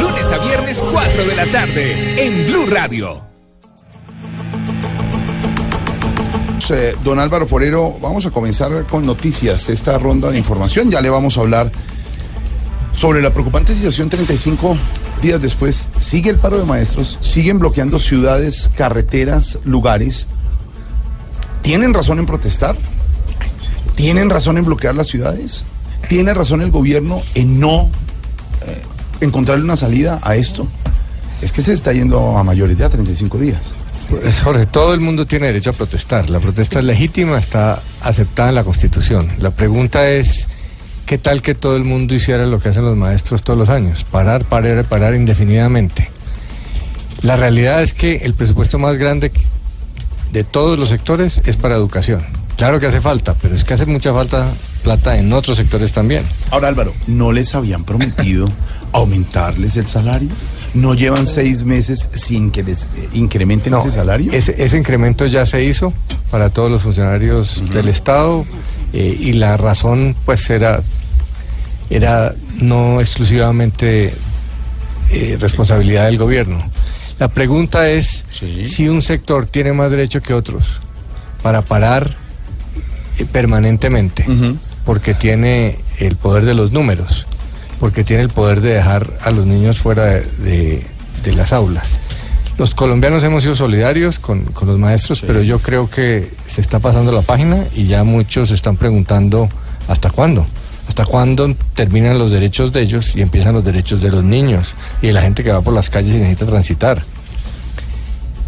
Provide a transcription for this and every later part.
Lunes a viernes 4 de la tarde en Blue Radio. Don Álvaro Forero, vamos a comenzar con noticias, esta ronda de información. Ya le vamos a hablar sobre la preocupante situación 35 días después. Sigue el paro de maestros, siguen bloqueando ciudades, carreteras, lugares. ¿Tienen razón en protestar? ¿Tienen razón en bloquear las ciudades? ¿Tiene razón el gobierno en no eh, encontrarle una salida a esto? Es que se está yendo a mayores ya 35 días. Pues, Jorge, todo el mundo tiene derecho a protestar. La protesta es legítima, está aceptada en la Constitución. La pregunta es, ¿qué tal que todo el mundo hiciera lo que hacen los maestros todos los años? Parar, parar, parar indefinidamente. La realidad es que el presupuesto más grande de todos los sectores es para educación. Claro que hace falta, pero es que hace mucha falta plata en otros sectores también. Ahora Álvaro, ¿no les habían prometido aumentarles el salario? ¿No llevan seis meses sin que les eh, incrementen ese salario? Ese, ese incremento ya se hizo para todos los funcionarios del Estado eh, y la razón pues era, era no exclusivamente eh, responsabilidad del gobierno. La pregunta es Sí. si un sector tiene más derecho que otros para parar eh, permanentemente, porque tiene el poder de los números, porque tiene el poder de dejar a los niños fuera de, de- de las aulas. Los colombianos hemos sido solidarios con, con los maestros, pero yo creo que se está pasando la página y ya muchos se están preguntando hasta cuándo. ¿Hasta cuándo terminan los derechos de ellos y empiezan los derechos de los niños y de la gente que va por las calles y necesita transitar?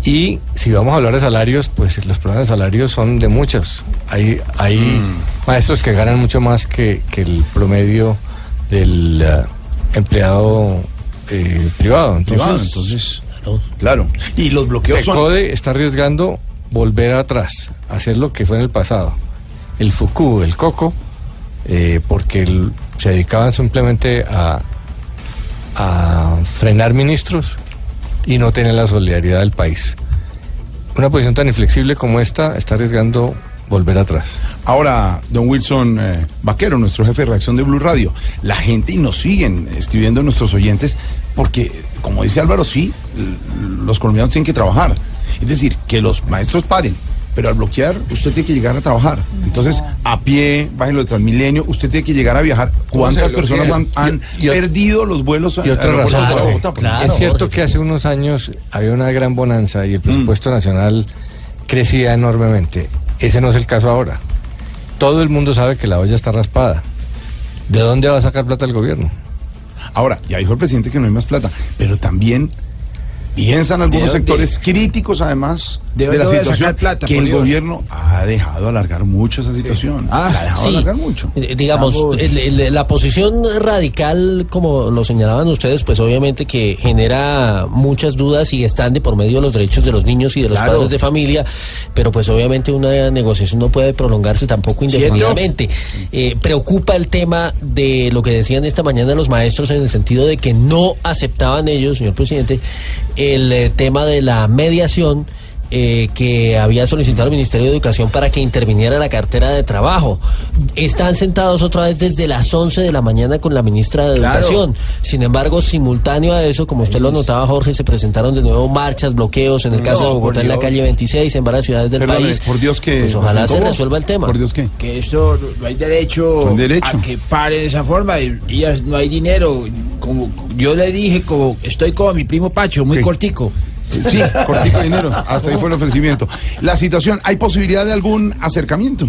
Y si vamos a hablar de salarios, pues los problemas de salarios son de muchos. Hay, hay maestros que ganan mucho más que, que el promedio del eh, empleado eh, privado. Entonces, Privado, entonces, claro. Y los bloqueos el son... CODE está arriesgando volver atrás, hacer lo que fue en el pasado. El FUCU, el COCO, eh, porque se dedicaban simplemente a, frenar ministros y no tener la solidaridad del país. Una posición tan inflexible como esta está arriesgando volver atrás. Ahora, don Wilson eh, Vaquero, nuestro jefe de reacción de Blue Radio, la gente y nos siguen escribiendo nuestros oyentes porque, como dice Álvaro, sí, los colombianos tienen que trabajar. Es decir, que los maestros paren, pero al bloquear usted tiene que llegar a trabajar. Entonces, a pie, bájenlo de Transmilenio, usted tiene que llegar a viajar. ¿Cuántas personas han, bloquea? han Y- y ot- perdido los vuelos a Y otra razón. Bogotá? es cierto que hace unos años había una gran bonanza y el presupuesto nacional crecía enormemente. Ese no es el caso ahora. Todo el mundo sabe que la olla está raspada. ¿De dónde va a sacar plata el gobierno? Ahora, ya dijo el presidente que no hay más plata, pero también piensan algunos dónde? sectores críticos, además, ¿De de, la situación, plata, que el Dios? gobierno ha dejado alargar mucho esa situación. Ah, la ha dejado Sí, alargar mucho. eh, digamos, el- el- la posición radical, como lo señalaban ustedes, pues obviamente que genera muchas dudas y están de por medio de los derechos de los niños y de los Claro. padres de familia, pero pues obviamente una negociación no puede prolongarse tampoco indefinidamente. Eh, preocupa el tema de lo que decían esta mañana los maestros en el sentido de que no aceptaban ellos, señor presidente, el eh, tema de la mediación eh, que había solicitado el Ministerio de Educación para que interviniera la cartera de trabajo. Están sentados otra vez desde las 11 de la mañana con la ministra de Claro. Educación. Sin embargo, simultáneo a eso, como usted lo notaba, Jorge, se presentaron de nuevo marchas, bloqueos, en el caso No, de Bogotá en la calle 26, en varias ciudades del país. por Dios que... Pues ojalá se resuelva el tema. Por Dios que... Que esto no hay derecho, a que pare de esa forma. Y ellas no hay dinero. Como yo le dije, como estoy como mi primo Pacho, muy Sí. cortico. Sí, cortico de dinero. Hasta ahí fue el ofrecimiento. La situación, ¿hay posibilidad de algún acercamiento?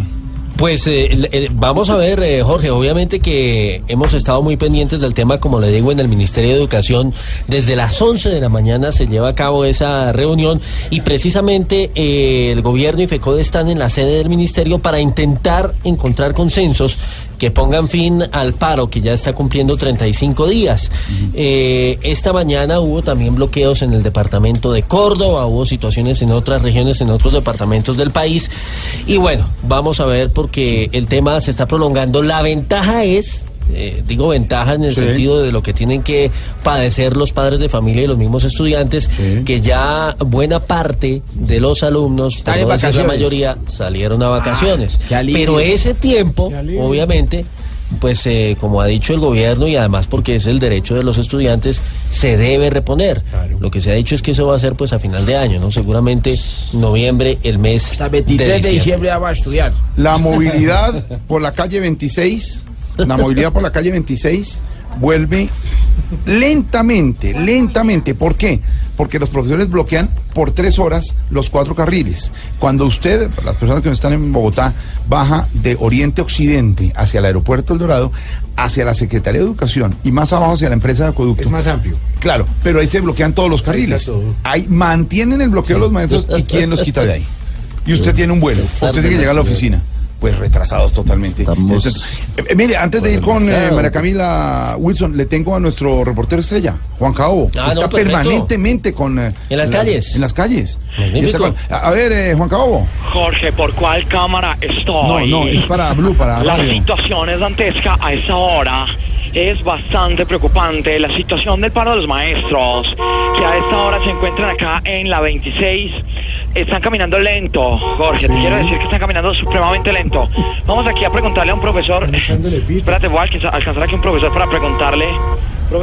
Pues eh, vamos a ver, eh, Jorge, obviamente que hemos estado muy pendientes del tema, como le digo, en el Ministerio de Educación. Desde las 11 de la mañana se lleva a cabo esa reunión y precisamente eh, el gobierno y FECODE están en la sede del ministerio para intentar encontrar consensos que pongan fin al paro que ya está cumpliendo 35 días. Eh, esta mañana hubo también bloqueos en el departamento de Córdoba, hubo situaciones en otras regiones, en otros departamentos del país. Y bueno, vamos a ver porque el tema se está prolongando. La ventaja es... eh, digo ventaja en el Sí. sentido de lo que tienen que padecer los padres de familia y los mismos estudiantes, que ya buena parte de los alumnos, Están por en no decir la vacaciones. mayoría, salieron a vacaciones. qué alivio. Pero ese tiempo, obviamente, pues eh, como ha dicho el gobierno y además porque es el derecho de los estudiantes, se debe reponer. Lo que se ha dicho es que eso va a ser pues a final de año, ¿no? Seguramente noviembre, el mes Hasta el 23 de diciembre ya va a estudiar. La movilidad por la calle 26, la movilidad por la calle 26 vuelve lentamente, lentamente. ¿Por qué? Porque los profesores bloquean por tres horas los cuatro carriles. Cuando usted, las personas que no están en Bogotá, baja de oriente a occidente hacia el aeropuerto El Dorado, hacia la Secretaría de Educación y más abajo hacia la empresa de acueducto. Es más amplio. Claro, pero ahí se bloquean todos los carriles. todo. Ahí mantienen el bloqueo los maestros y quién los quita de ahí. Y usted tiene un vuelo, usted tiene que llegar a la oficina. Pues retrasados totalmente. Estamos Esto- Eh, eh, mire, antes de ir con eh. María Camila Wilson, le tengo a nuestro reportero estrella, Juan Caobo. Ah, está no, permanentemente con... eh, En las calles. En las calles. Con- a, ver, eh, Juan Caobo. Jorge, ¿por cuál cámara estoy? No, no, es para Blue, para La radio. situación es dantesca a esa hora. Es bastante preocupante la situación del paro de los maestros, que a esta hora se encuentran acá en la 26. Están caminando lento, Jorge. Te quiero decir que están caminando supremamente lento. Vamos aquí a preguntarle a un profesor. Espérate, voy a alcanzar, aquí un profesor para preguntarle.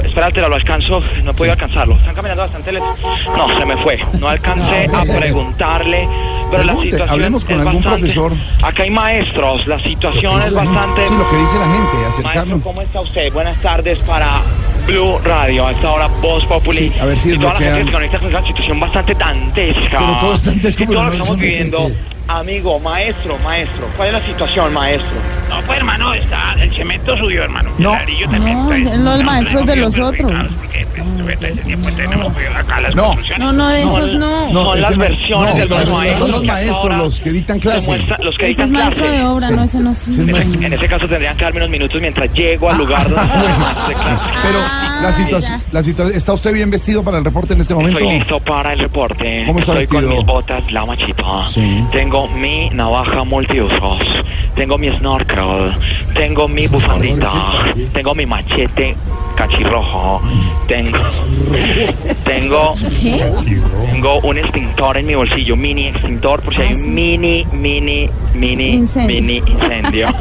Espérate, lo alcanzo. No he podido alcanzarlo. Están caminando bastante lento. No, se me fue. No alcancé a preguntarle. Pero la situación hablemos con es algún bastante- profesor. Acá hay maestros. La situación es bastante. Sí, lo que dice la gente, Maestro, acercarlo. ¿cómo está usted? Buenas tardes para Blue Radio. A esta hora, Voz Populi. Sí, a ver si y toda la gente se conecta con una situación bastante dantesca. Pero todo es dantesco, Y todo no lo que estamos es- viviendo. Amigo, maestro, maestro. ¿Cuál es la situación, maestro? No, pues hermano, está, el cemento subió, hermano. No. El ladrillo también No, está- los estamos maestros de los perjudicados otros. Porque pues, todo tiempo tenemos acá las No. No, no, de esos No, no. las versiones no, de los maestros. Son los maestros los que dictan clase. demuestran- Los que dictan maestro de obra, no, ese no Sí, sí. En, ese- en ese caso tendrían que darme unos minutos mientras llego al lugar donde clase. Pero Ah, la situación, ya. la situación, ¿está usted bien vestido para el reporte en este momento? Estoy listo para el reporte. ¿Cómo está Estoy con vestido? mis botas La Machita. Sí. Tengo mi navaja multiusos. Tengo mi snorkel. Tengo mi bufandita. Tengo mi machete cachirrojo. Tengo. Tengo. Tengo un extintor en mi bolsillo. Mini extintor por si hay Ah, un mini, mini, mini, Incendio. mini incendio.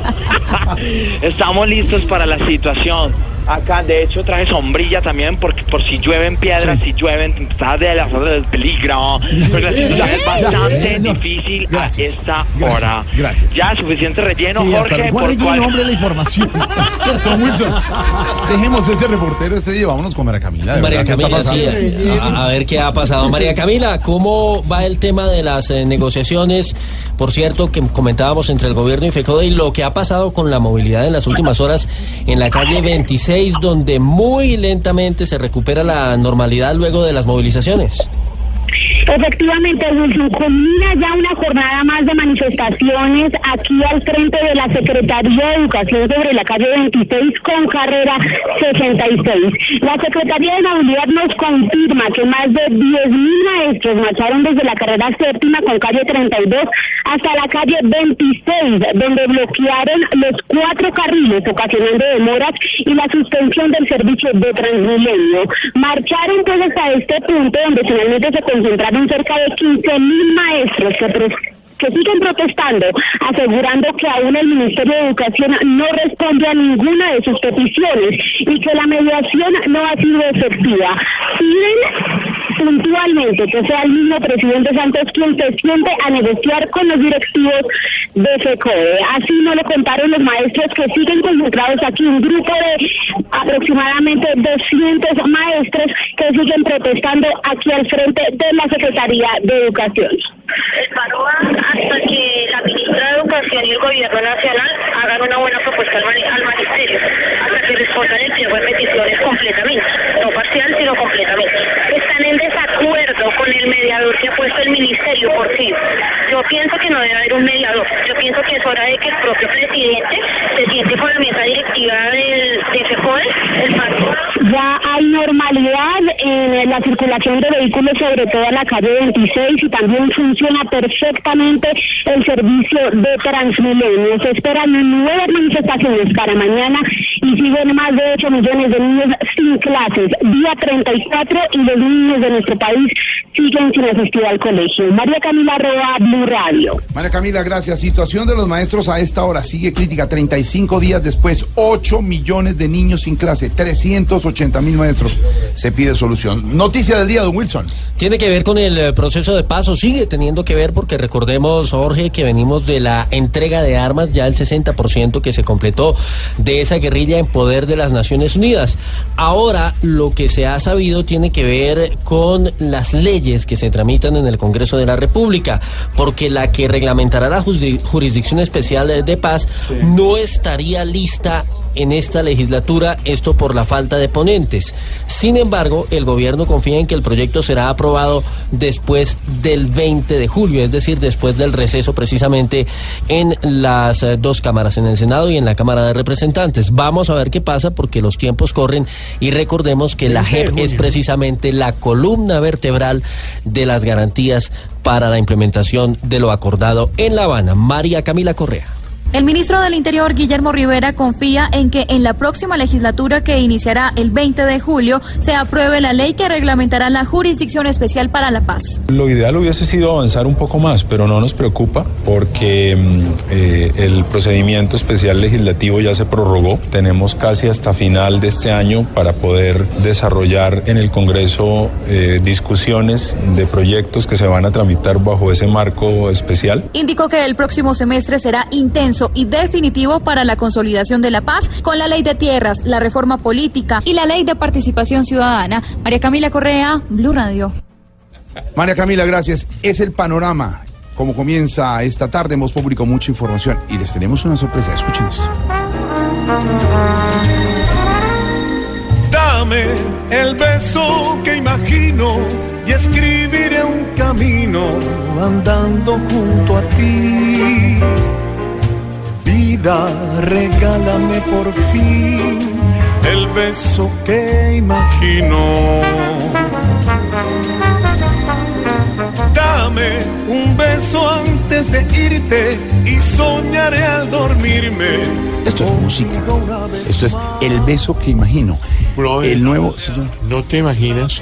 Estamos listos para la situación. Acá, de hecho, traje sombrilla también porque por si llueven piedras, si llueven, está de la zona del peligro. Es bastante difícil Gracias. a esta Gracias. hora. Gracias. Ya, suficiente relleno, Sí, hasta Jorge. por relleno, cual- hombre, la información. Don Wilson, dejemos ese reportero estrella y vámonos con María Camila. de María verdad, ¿qué está Camila, sí, pasando? a, a ver qué ha pasado. María Camila, ¿cómo va el tema de las eh, negociaciones? Por cierto, que comentábamos entre el gobierno y FECODE y lo que ha pasado con la movilidad en las últimas horas en la calle 26, donde muy lentamente se recupera la normalidad luego de las movilizaciones. Efectivamente, Wilson, culmina ya una jornada más de manifestaciones aquí al frente de la Secretaría de Educación sobre la calle 26 con carrera 66. La Secretaría de Movilidad nos confirma que más de 10.000 maestros marcharon desde la carrera séptima con calle 32 hasta la calle 26, donde bloquearon los cuatro carriles, ocasionando demoras y la suspensión del servicio de Transmilenio. Marcharon pues hasta este punto donde finalmente se concentraron cerca de 15.000 maestros que pres- que siguen protestando, asegurando que aún el Ministerio de Educación no responde a ninguna de sus peticiones y que la mediación no ha sido efectiva. Piden puntualmente que sea el mismo presidente Santos quien se siente a negociar con los directivos de FECODE. Así no lo contaron los maestros que siguen concentrados aquí, un grupo de aproximadamente 200 maestros que siguen protestando aquí al frente de la Secretaría de Educación. El paro va hasta que la ministra de Educación y el Gobierno Nacional hagan una buena propuesta al, al Magisterio, hasta que respondan el pliego de peticiones completamente, no parcial, sino completamente. Están en desacuerdo con el mediador que ha puesto el Ministerio por sí. Yo pienso que no debe haber un mediador. Yo pienso que es hora de que el propio presidente se siente con la mesa directiva del, de FEJODE, el pacto. Ya hay normalidad en la circulación de vehículos, sobre todo en la calle 26, y también funciona perfectamente el servicio de Transmilenio. Se esperan nuevas manifestaciones para mañana y siguen más de 8 millones de niños sin clases. Día 34 y los niños de nuestro país siguen sin asistir al colegio. María Camila Roa, Blue Radio. María Camila, gracias. Situación de los maestros a esta hora sigue crítica. 35 días después, 8 millones de niños sin clase, 380 mil maestros. Se pide solución. Noticia del día, don Wilson. Tiene que ver con el eh, proceso de paso, sigue teniendo que ver porque recordemos, Jorge, que venimos de la entrega de armas, ya el 60% que se completó de esa guerrilla en poder de las Naciones Unidas. Ahora lo que se ha sabido tiene que ver con las leyes que se tramitan en el Congreso de la República, porque la que reglamentará la Jurisdicción Especial de Paz no estaría lista en esta legislatura, esto por la falta de ponentes. Sin embargo, el gobierno confía en que el proyecto será aprobado después del 20 de julio, es decir, después del receso precisamente en las eh, dos cámaras, en el Senado y en la Cámara de Representantes. Vamos a ver qué pasa porque los tiempos corren y recordemos que la 20 de JEP es junio. precisamente la columna vertebral de las garantías para la implementación de lo acordado en La Habana. María Camila Correa. El ministro del Interior, Guillermo Rivera, confía en que en la próxima legislatura que iniciará el 20 de julio se apruebe la ley que reglamentará la Jurisdicción Especial para la Paz. Lo ideal hubiese sido avanzar un poco más, pero no nos preocupa porque mm, eh, el procedimiento especial legislativo ya se prorrogó. Tenemos casi hasta final de este año para poder desarrollar en el Congreso eh, discusiones de proyectos que se van a tramitar bajo ese marco especial. Indicó que el próximo semestre será intenso y definitivo para la consolidación de la paz con la ley de tierras, la reforma política y la ley de participación ciudadana. María Camila Correa, Blue Radio. María Camila, gracias. Es el panorama. Como comienza esta tarde, hemos publicado mucha información y les tenemos una sorpresa. Escuchen esto. Dame el beso que imagino y escribiré un camino andando junto a ti. Vida, regálame por fin el beso que imagino. Dame un beso antes de irte y soñaré al dormirme. Esto es música. Esto es el beso que imagino. el nuevo. No te imaginas.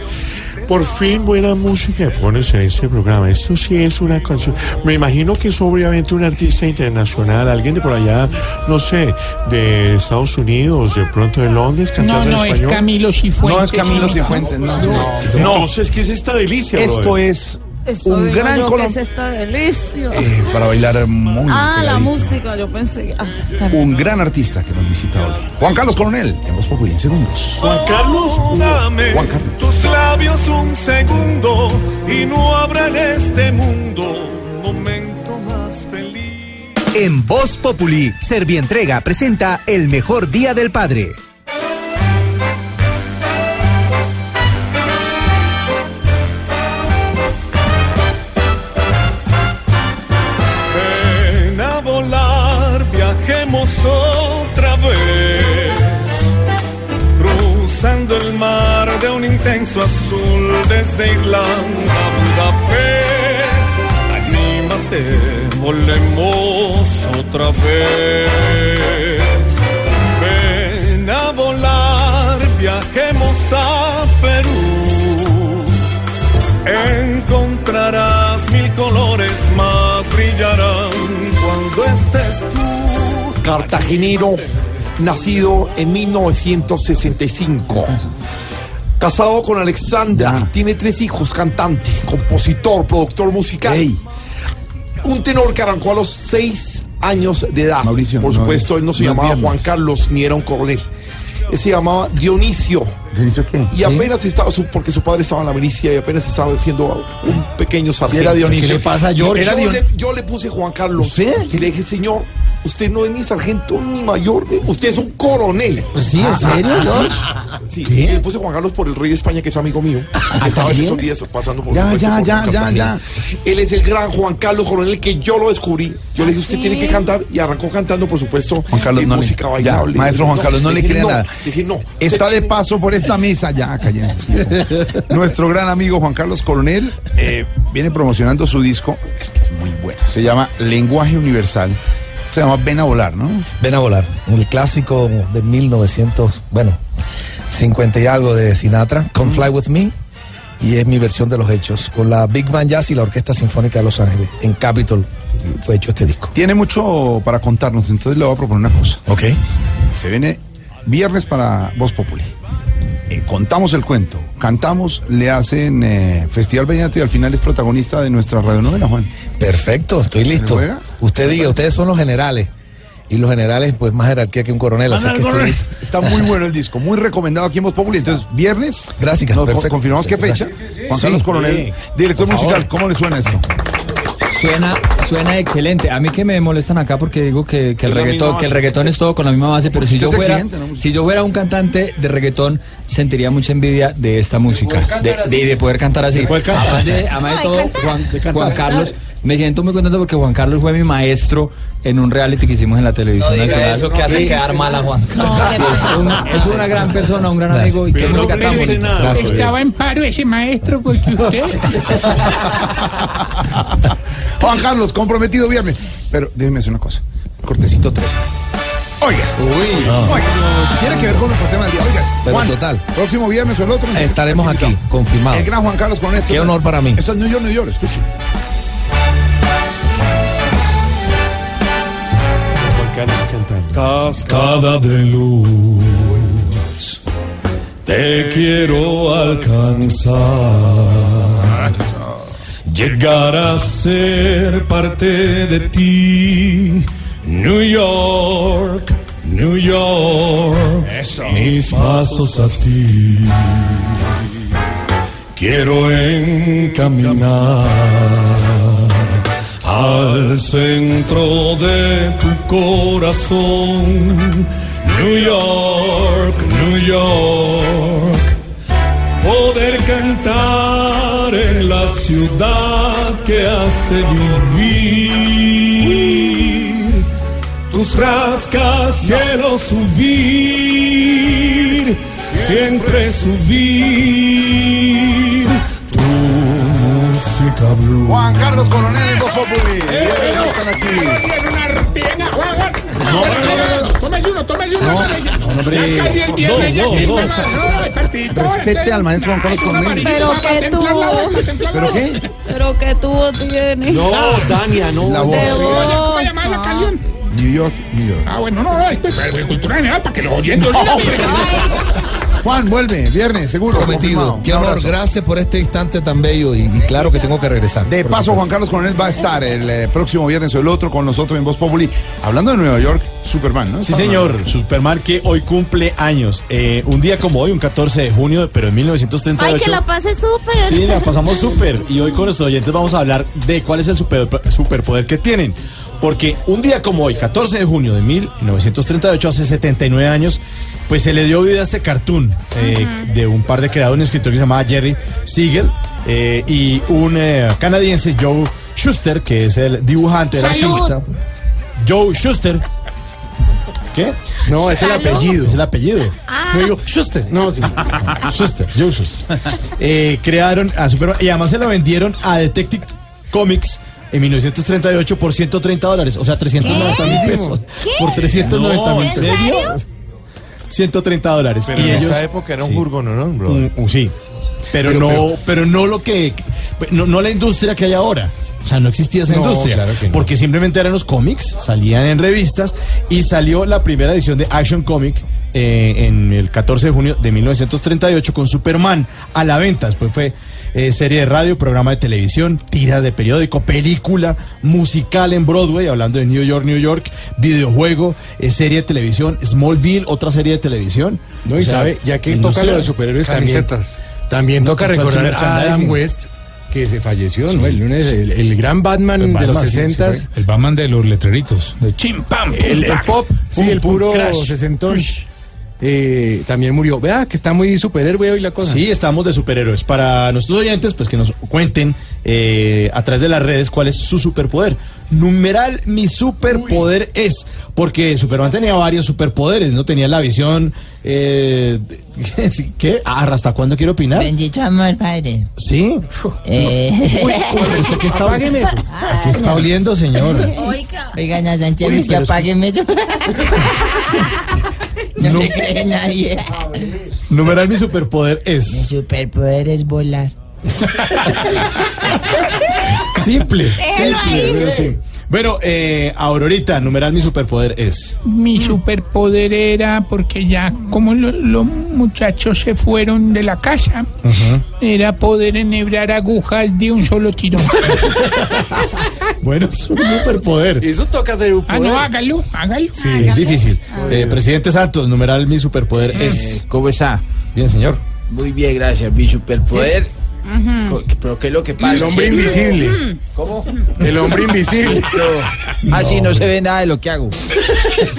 Por fin buena música pones en este programa. Esto sí es una canción. Me imagino que es obviamente un artista internacional, alguien de por allá, no sé, de Estados Unidos, de pronto de Londres, cantando No, no, en es español. Camilo Cifuentes. No es Camilo Cifuentes, no. No. Entonces, ¿qué es esta delicia? Esto brother? es Eso un gran yo, ¿qué colom- es esta delicia? eh, para bailar muy ah, la música, yo pensé ah. Un gran artista que nos visita hoy. Juan Carlos Coronel, en Voz Populi, en segundos. Juan Carlos. Dame Juan Carlos. tus labios un segundo y no habrá en este mundo un momento más feliz. En Voz Populi, Servientrega presenta el mejor día del padre. Otra vez, cruzando el mar de un intenso azul desde Irlanda a Budapest. Anímate, volemos otra vez. Ven a volar, viajemos a Perú. Encontrarás mil colores más brillarán cuando estés tú. Cartagenero, nacido en 1965. Casado con Alexandra, tiene tres hijos, cantante, compositor, productor musical. Un tenor que arrancó a los seis años de edad. Mauricio, Por supuesto, es- él no se no llamaba viernes. Juan Carlos ni era un coronel. Él se llamaba Dionisio. ¿Dionisio qué? Y apenas estaba, su- porque su padre estaba en la milicia y apenas estaba haciendo un pequeño sargento. era Dionisio. ¿Qué le pasa a George? Yo, le, yo le puse Juan Carlos. Y le dije, señor, usted no es ni sargento ni mayor, usted es un coronel. Sí, ¿en serio, George? Sí, y le puse Juan Carlos por el rey de España, que es amigo mío. que estaba ¿también? esos días pasando por Ya, supuesto, ya, por ya, ya, Cartagena. Él es el gran Juan Carlos Coronel que yo lo descubrí. Yo le dije, usted tiene que cantar y arrancó cantando, por supuesto, Juan Carlos, no le- música ya, bailable. maestro Juan Carlos, no le crea no. nada. Dije, no. Está de paso por esta mesa, ya, cállense. Nuestro gran amigo Juan Carlos Coronel eh, viene promocionando su disco, es que es muy bueno. Se llama Lenguaje Universal. Se llama Ven a volar, ¿no? Ven a volar, el clásico de 1900, bueno, 50 y algo de Sinatra, Come Fly With Me, y es mi versión de los hechos, con la Big Band Jazz y la Orquesta Sinfónica de Los Ángeles, en Capitol fue hecho este disco. Tiene mucho para contarnos, entonces le voy a proponer una cosa. Ok. Se viene viernes para Voz Populi. Eh, contamos el cuento, cantamos, le hacen eh, Festival Vallenato y al final es protagonista de nuestra radionovela, Juan. Perfecto, estoy listo. Usted diga, ustedes son los generales. Y los generales, pues más jerarquía que un coronel. Así que estoy listo. Está muy bueno el disco, muy recomendado aquí en Voz Populi. Entonces, viernes, Gracias, nos perfecto. confirmamos qué fecha. Gracias. Juan Sí, Carlos sí. Coronel, director Por musical, favor. ¿cómo le suena esto? Suena, suena excelente. A mí que me molestan acá porque digo que, que el reggaetón, que el reggaetón es todo con la misma base, pero si yo fuera, si yo fuera un cantante de reggaetón, sentiría mucha envidia de esta música, de, de, de poder cantar así. De poder cantar. Además de, además de todo. Juan. Juan Carlos, me siento muy contento porque Juan Carlos fue mi maestro en un reality que hicimos en la televisión No nacional. eso que hace Sí. quedar mal a Juan Carlos. es, un- es una gran persona, un gran Gracias. amigo y qué no música tan bonita. nada. Gracias. Estaba en paro ese maestro porque usted. Juan Carlos, comprometido viernes. Pero déjeme decir una cosa. Cortecito 13. Oiga esto. Oiga, tiene que ver con nuestro tema del día. Oiga, Pero Juan, total. próximo viernes o el otro. Estaremos aquí, confirmado. El gran Juan Carlos con esto. Qué honor para mí. Esto es New York, New York, escuche. Cascada de luz, te quiero alcanzar, llegar a ser parte de ti, New York, New York, mis pasos a ti, quiero encaminar al centro de tu corazón, New York, New York, poder cantar en la ciudad que hace vivir, tus rascacielos subir, siempre subir, música blue. Juan Carlos Coronel en Voz Populi. Eh, Viernes no. están aquí. No, no, no, tómese uno, tómese uno. tómese. hombre. Ya casi el viernes, ya No, que el partidito, Respete al maestro Juan Carlos Coronel. Pero que tú- ¿Pero qué? Pero qué tuvo tiene. No, Dania, no. La voz. De ¿Cómo voz. se llama la canción? New York, New York. Ah, bueno, no, no, esto es de cultura general para que los oyentes. Juan, vuelve, viernes, seguro. Prometido. Qué honor, abrazo. gracias por este instante tan bello y, y claro que tengo que regresar. De paso, supuesto. Juan Carlos Coronel va a estar el eh, próximo viernes o el otro con nosotros en Voz Populi. Hablando de Nueva York, Superman, ¿no? Sí, señor, Superman que hoy cumple años. Eh, un día como hoy, un 14 de junio, pero en 1938. Ay, que la pase súper. Sí, la pasamos súper. Y hoy con nuestros oyentes vamos a hablar de cuál es el super, superpoder que tienen. Porque un día como hoy, 14 de junio de 1938, hace 79 años, pues se le dio vida a este cartoon eh, de un par de creadores, un escritor que se llamaba Jerry Siegel eh, y un eh, canadiense, Joe Schuster, que es el dibujante, el Salud. artista. Joe Schuster. ¿Qué? No, es el apellido. Es el apellido. No digo Schuster. No, sí. Schuster, Joe Schuster. Eh, crearon a Superman y además se lo vendieron a Detective Comics en 1938 por 130 dólares, o sea, 390 mil pesos. ¿Qué? Por 390 mil ¿En pesos. serio? 130 dólares. Pero y en ellos, esa época era un sí. furgononón, bro. Un- un- sí. Pero, Pero- no, pero- pero, no lo que. Pues, No, no la industria que hay ahora. O sea, no existía esa No, industria. claro que no. Porque simplemente eran los cómics, salían en revistas y salió la primera edición de Action Comic eh, en el 14 de junio de 1938 con Superman a la venta. Después fue eh, serie de radio, programa de televisión, tiras de periódico, película, musical en Broadway, hablando de New York, New York, videojuego, eh, serie de televisión, Smallville, otra serie de televisión. No, y O sea, sabe, ya que toca lo de superhéroes también, también toca recordar a Adam. West que se falleció, ¿no? El lunes, el, el gran Batman, El de los Batman, sí, 60 sí, El Batman de los letreritos. De chim, pam, el, el pop, sí, el puro crash. sesentón. Eh, también murió. Vea que está muy superhéroe hoy la cosa. Sí, estamos de superhéroes. Para nuestros oyentes, pues que nos cuenten eh, a través de las redes cuál es su superpoder. Numeral, mi superpoder es. Porque Superman tenía varios superpoderes, ¿no? Tenía la visión. Eh, ¿Qué? Ah, ¿Hasta cuándo quiero opinar? Bendito amor, padre. Sí. Eh. Uy, uy, ¿usted qué está, Apágueme eso. ¿Qué está oliendo, señor? Oiga. Oiga, Ana Sánchez, Uy, es que apágueme eso. no, me cree nadie. Numeral, mi superpoder Mi es. superpoder es volar. Simple. Simple, pero sí. Bueno, eh, Aurorita, numeral, mi superpoder es. Mi superpoder era porque ya como lo- los muchachos se fueron de la casa, era poder enhebrar agujas de un solo tiro. Bueno, es un superpoder. Eso toca hacer un Ah, no, hágalo, hágalo. Sí, es difícil. Eh, presidente Santos, numeral mi superpoder es. ¿Cómo está? Bien, señor. Muy bien, gracias. Mi superpoder. Co- ¿Pero qué es lo que pasa? El hombre invisible. ¿Cómo? El hombre invisible. Ah, sí, no se ve nada de lo que hago.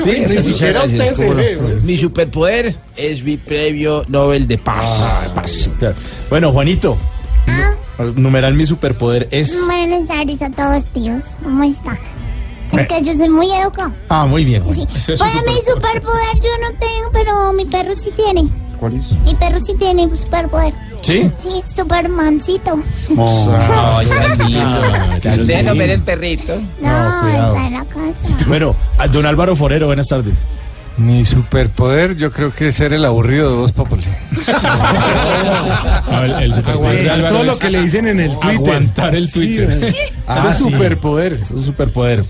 Sí, ni Muchas siquiera gracias, usted se cómo no. ve, güey. Mi superpoder es mi premio Nobel de Paz. Claro. Bueno, Juanito. nu- Numeral mi superpoder es. Buenas tardes a todos, tíos. ¿Cómo está? Es que yo soy muy educado. Ah, muy bien. Sí. Ese es su Para mi superpoder yo no tengo, pero mi perro sí tiene. ¿Cuál es? Mi perro sí tiene superpoder. ¿Sí? Sí, Supermancito. Ay, Déjenos ver el perrito. No, cuidado. está en la casa. Bueno, a don Álvaro Forero, buenas tardes. Mi superpoder yo creo que es ser el aburrido de Voz Populi. Aguantar todo lo que le dicen en el Twitter. Aguantar el Twitter. Ah, Es un superpoder. Es un superpoder.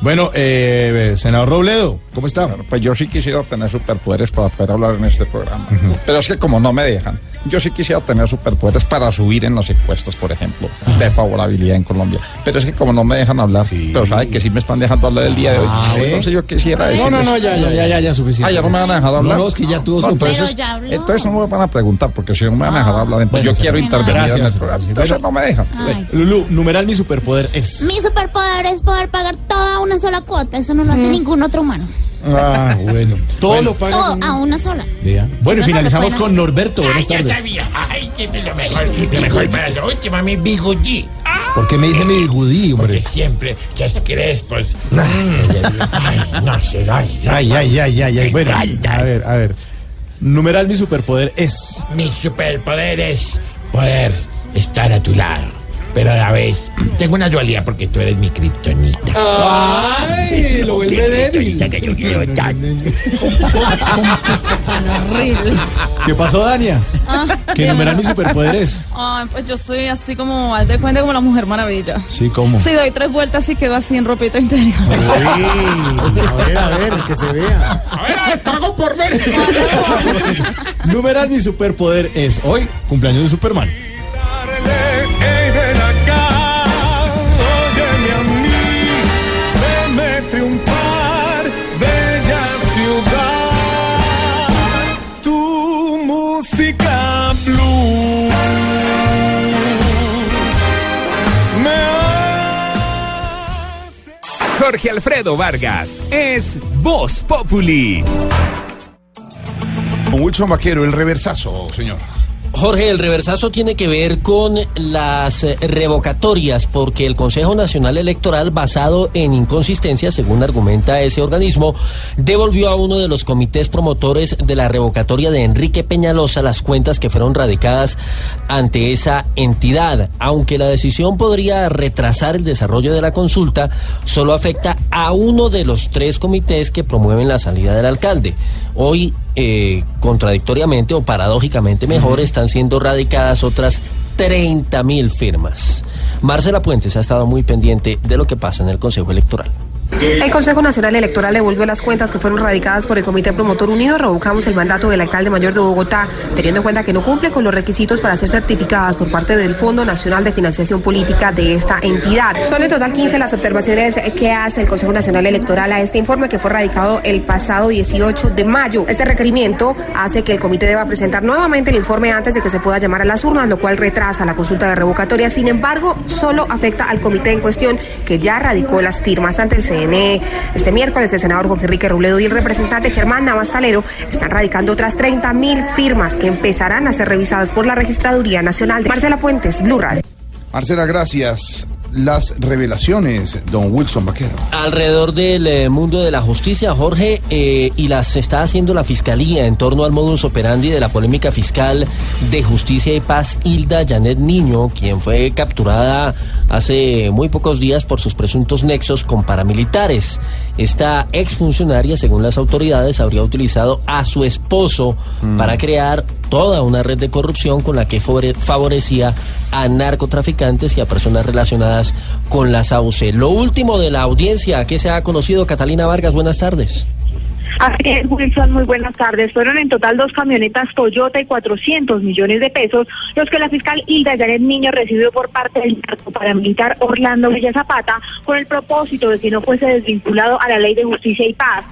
Bueno, eh, senador Robledo, ¿cómo está? Pues yo sí quisiera tener superpoderes para poder hablar en este programa. Pero es que como no me dejan, yo sí quisiera tener superpoderes para subir en las encuestas, por ejemplo, de favorabilidad en Colombia. Pero es que como no me dejan hablar, pero sabe que sí me están dejando hablar el día de hoy. Ah. Entonces yo quisiera No, decirles... no, no, ya, ya, ya, ya, ya, suficiente. Ah, ya no me van a dejar hablar. No, no, es que ya tuvo su- entonces, Pero ya habló. entonces no me van a preguntar, porque si no me van a dejar hablar, entonces Bueno, yo quiero intervenir en el programa. Entonces no me dejan. Ay, sí. Lulu, numeral mi superpoder es. Mi superpoder es poder pagar toda una sola cuota. Eso no lo hace Mm. ningún otro humano. Ah, bueno. Todo lo paga. Todo a una sola. Vea. Bueno, y no finalizamos lo con Norberto. Buenas Ay, ya tardes. sabía. Ay, que lo mejor, lo mejor para la última, mi bigudí. ¿Por qué me dice mi bigudí, hombre? Porque siempre, ya crespos. Ay, no sé, ay, Ay, ay, ay, ay, ay. Bueno, a ver, a ver. Numeral mi superpoder es. Mi superpoder es poder estar a tu lado. Pero a la vez, tengo una dualidad porque tú eres mi kriptonita. Ay, lo vuelve débil. que yo quiero estar. horrible. ¿Qué pasó, Dania? Ah, ¿Qué bien. numeral mi superpoder es? Ay, pues yo soy así como, haz de cuenta como la Mujer Maravilla. Sí, ¿cómo? Si doy tres vueltas y quedo así en ropita interior. a ver, a ver, que se vea. A ver, a ver, pago por ver. Numeral mi superpoder es hoy, cumpleaños de Superman. Jorge Alfredo Vargas es Voz Populi. Con Wilson Vaquero, el reversazo, señor. Jorge, el reversazo tiene que ver con las revocatorias, porque el Consejo Nacional Electoral, basado en inconsistencias, según argumenta ese organismo, devolvió a uno de los comités promotores de la revocatoria de Enrique Peñalosa las cuentas que fueron radicadas ante esa entidad. Aunque la decisión podría retrasar el desarrollo de la consulta, solo afecta a uno de los tres comités que promueven la salida del alcalde. Hoy, eh, contradictoriamente o paradójicamente mejor, están siendo radicadas otras 30 mil firmas. Marcela Puentes ha estado muy pendiente de lo que pasa en el Consejo Electoral. El Consejo Nacional Electoral devolvió las cuentas que fueron radicadas por el Comité Promotor Unido. Revocamos el mandato del alcalde mayor de Bogotá, teniendo en cuenta que no cumple con los requisitos para ser certificadas por parte del Fondo Nacional de Financiación Política de esta entidad. Son en total 15 las observaciones que hace el Consejo Nacional Electoral a este informe que fue radicado el pasado 18 de mayo. Este requerimiento hace que el comité deba presentar nuevamente el informe antes de que se pueda llamar a las urnas, lo cual retrasa la consulta de revocatoria. Sin embargo, solo afecta al comité en cuestión que ya radicó las firmas ante el Este miércoles el senador Jorge Enrique Robledo y el representante Germán Navastalero están radicando otras 30 mil firmas que empezarán a ser revisadas por la Registraduría Nacional. Marcela Puentes, Blue Radio. Marcela, gracias. Las revelaciones, don Wilson Vaquero. Alrededor del eh, mundo de la justicia, Jorge, eh, y las está haciendo la Fiscalía en torno al modus operandi de la polémica fiscal de Justicia y Paz, Hilda Janet Niño, quien fue capturada hace muy pocos días por sus presuntos nexos con paramilitares. Esta exfuncionaria, según las autoridades, habría utilizado a su esposo para crear toda una red de corrupción con la que favore- favorecía a narcotraficantes y a personas relacionadas con la SAUCE. Lo último de la audiencia que se ha conocido, Catalina Vargas, buenas tardes. Así es, Wilson, muy buenas tardes. Fueron en total dos camionetas Toyota y 400 millones de pesos los que la fiscal Hilda Janet Niño recibió por parte del paramilitar Orlando Villa Zapata con el propósito de que no fuese desvinculado a la ley de justicia y paz.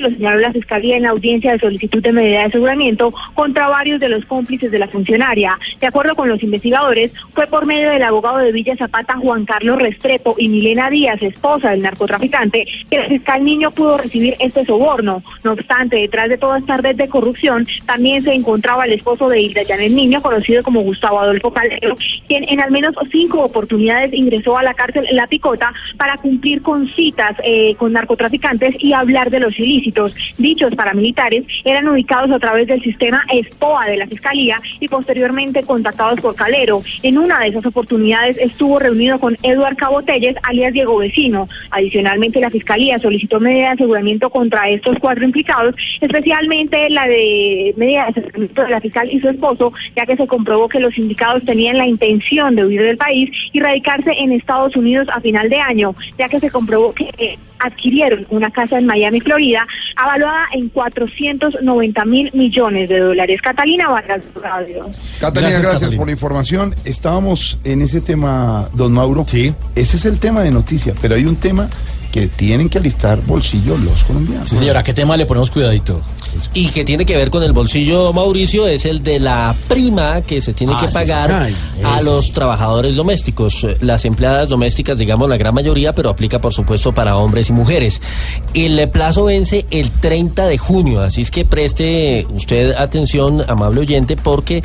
Lo señaló la fiscalía en la audiencia de solicitud de medida de aseguramiento contra varios de los cómplices de la funcionaria. De acuerdo con los investigadores, fue por medio del abogado de Villa Zapata, Juan Carlos Restrepo, y Milena Díaz, esposa del narcotraficante, que la fiscal Niño pudo recibir este soborno. No obstante, detrás de toda esta red de corrupción también se encontraba el esposo de Hilda Janet Niño, conocido como Gustavo Adolfo Calero, quien en al menos cinco oportunidades ingresó a la cárcel La Picota para cumplir con citas eh, con narcotraficantes y hablar de los Dichos paramilitares eran ubicados a través del sistema ESPOA de la Fiscalía y posteriormente contactados por Calero. En una de esas oportunidades estuvo reunido con Eduard Cabotelles, alias Diego Vecino. Adicionalmente, la Fiscalía solicitó medida de aseguramiento contra estos cuatro implicados, especialmente la de medida de aseguramiento de la fiscal y su esposo, ya que se comprobó que los indicados tenían la intención de huir del país y radicarse en Estados Unidos a final de año, ya que se comprobó que adquirieron una casa en Miami, Florida, avaluada en 490 mil millones de dólares. Catalina Vargas, Radio. Catalina, Gracias, gracias, por la información. Estábamos en ese tema, don Mauro. Sí. Ese es el tema de noticias, pero hay un tema que tienen que alistar bolsillo los colombianos. Sí, señora, ¿qué tema le ponemos cuidadito? Y que tiene que ver con el bolsillo, Mauricio, es el de la prima que se tiene Ah, que pagar sí. Ay, a los trabajadores domésticos. Las empleadas domésticas, digamos, la gran mayoría, pero aplica, por supuesto, para hombres y mujeres. El plazo vence el 30 de junio, así es que preste usted atención, amable oyente, porque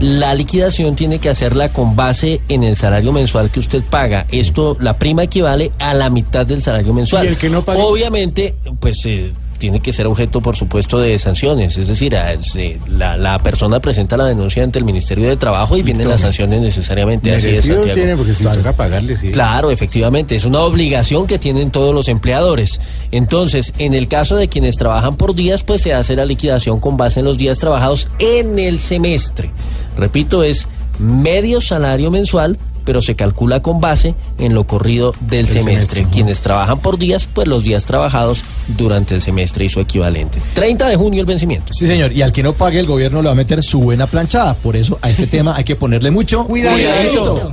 la liquidación tiene que hacerla con base en el salario mensual que usted paga. Esto, la prima equivale a la mitad del salario mensual. ¿Y el que no pague? Obviamente, pues... eh, tiene que ser objeto, por supuesto, de sanciones. Es decir, a- se- la, la persona presenta la denuncia ante el Ministerio de Trabajo y vienen las sanciones necesariamente. Así es, tiene porque si toca pagarle, sí. Claro, efectivamente, es una obligación que tienen todos los empleadores. Entonces, en el caso de quienes trabajan por días, pues se hace la liquidación con base en los días trabajados en el semestre. Repito, es medio salario mensual, pero se calcula con base en lo corrido del El semestre. Quienes trabajan por días, pues los días trabajados durante el semestre y su equivalente. 30 de junio el vencimiento. Sí, señor. Y al que no pague, el gobierno le va a meter su buena planchada. Por eso a este tema hay que ponerle mucho Cuidadito.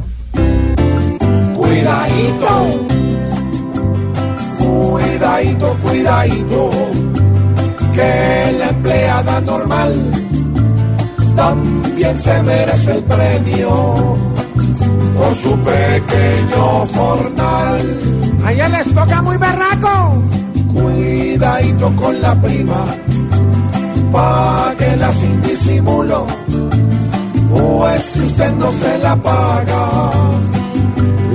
Cuidadito. Cuidadito, cuidadito. Que la empleada normal también se merece el premio por su pequeño jornal. A ella les toca muy berraco. Cuidadito con la prima, pa' que la sin disimulo. Pues si usted no se la paga,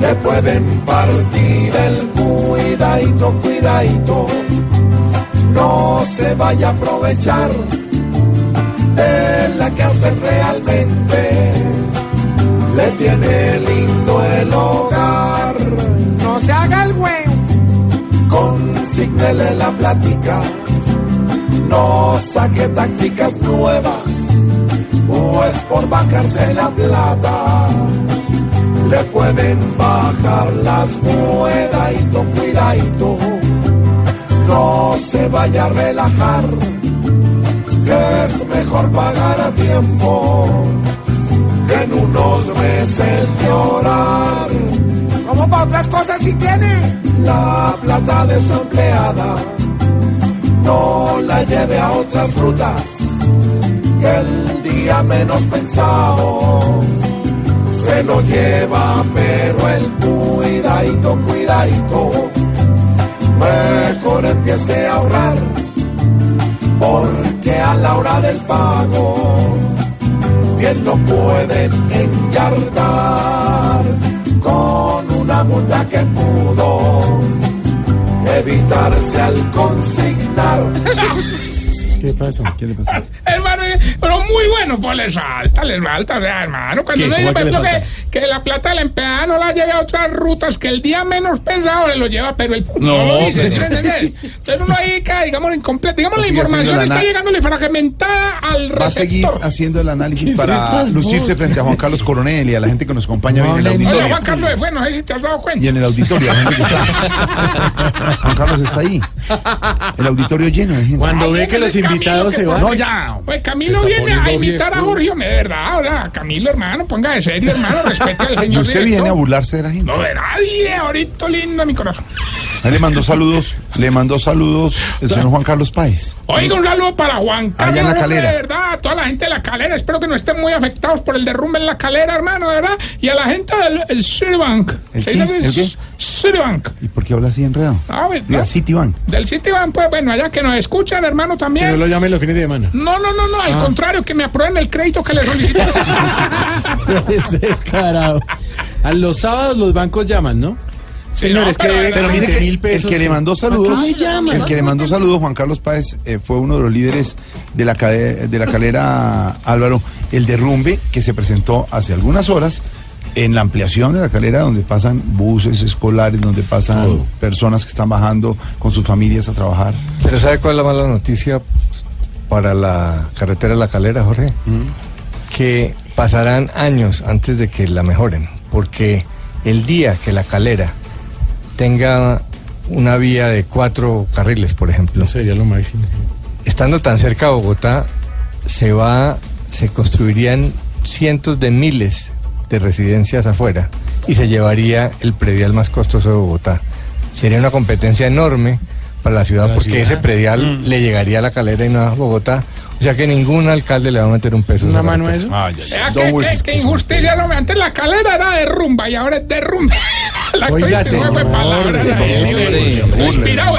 le pueden partir el cuidadito, cuidadito. No se vaya a aprovechar de la que a usted realmente le tiene lindo el hogar. No se haga el güey. Consígnele la plática. No saque tácticas nuevas. o es por bajarse la plata. Le pueden bajar las cuidadito, cuidadito. No se vaya a relajar, que es mejor pagar a tiempo en unos meses llorar. Como para otras cosas si tiene. La plata de su empleada no la lleve a otras rutas que el día menos pensado se lo lleva, pero el cuidadito, cuidadito, mejor empiece a ahorrar, porque a la hora del pago bien lo pueden enyardar con una multa que pudo evitarse al consignar. ¿Qué pasó? ¿Qué le pasó? Pero muy bueno, pues les falta, les falta, o sea, hermano. Cuando uno ¿Cómo dice, que que, que la plata de la empleada no la lleve a otras rutas, que el día menos pensado le lo lleva, pero el no, No, lo dice, pero-. Entonces uno ahí digamos, incompleto. Digamos, la información la está la fragmentada al Va a seguir receptor. haciendo el análisis ¿Qué es para lucirse frente a Juan Carlos Coronel y a la gente que nos acompaña No en el Oye, auditorio. Juan Carlos, bueno, no sé si te has dado cuenta. Y en el auditorio, la gente que está. Juan Carlos está ahí. El auditorio lleno de gente. Cuando ve que los invitados que se van. No, ya. Pues Camilo Está viene a imitar a. Jorge, de verdad. Ahora, Camilo, hermano, ponga de serio, hermano, respete al Y señor usted director. viene a burlarse de la gente. No de nadie, ahorita lindo mi corazón. Ahí le mandó saludos, le mandó saludos el señor Juan Carlos Páez. Oiga, un saludo para Juan Carlos. Allá en la Calera. De verdad, a toda la gente de la calera. Espero que no estén muy afectados por el derrumbe en la calera, hermano, de verdad. Y a la gente del el Citibank. ¿El ¿Se qué? ¿El qué? Citibank. ¿Y por qué habla así enredado? Ah, no. Citibank. Del Citibank, pues bueno, allá que nos escuchan, hermano, Que no también. lo llamen los fines de semana. No, no, no, no, al Ah. Contrario, que me aprueben el crédito que le solicité. es descarado. A los sábados los bancos llaman, ¿no? Señores, no, que pero- deben pero mire 20 que mil El pesos. que le mandó saludos, llama. el que le mandó saludos, Juan Carlos Páez, eh, fue uno de los líderes de la, cade- de la calera Álvaro, el derrumbe que se presentó hace algunas horas en la ampliación de la calera donde pasan buses escolares, donde pasan Todo. personas que están bajando con sus familias a trabajar. Pero ¿sabe cuál es la mala noticia para la carretera La Calera, Jorge? Que pasarán años antes de que la mejoren, porque el día que La Calera tenga una vía de cuatro carriles, por ejemplo, Sería lo máximo. estando tan cerca de Bogotá, se va, se construirían cientos de miles de residencias afuera y se llevaría el predial más costoso de Bogotá. Sería una competencia enorme para la ciudad Para la porque ciudad. ese predial le llegaría a la calera y no a Bogotá. O sea que ningún alcalde le va a meter un peso. ¿Una mano eso? Ah, ya, ya. Vea Don que, Wilson. que, que injusticia, no, antes la calera era de rumba y ahora es de rumba. La Oiga, señor, fue es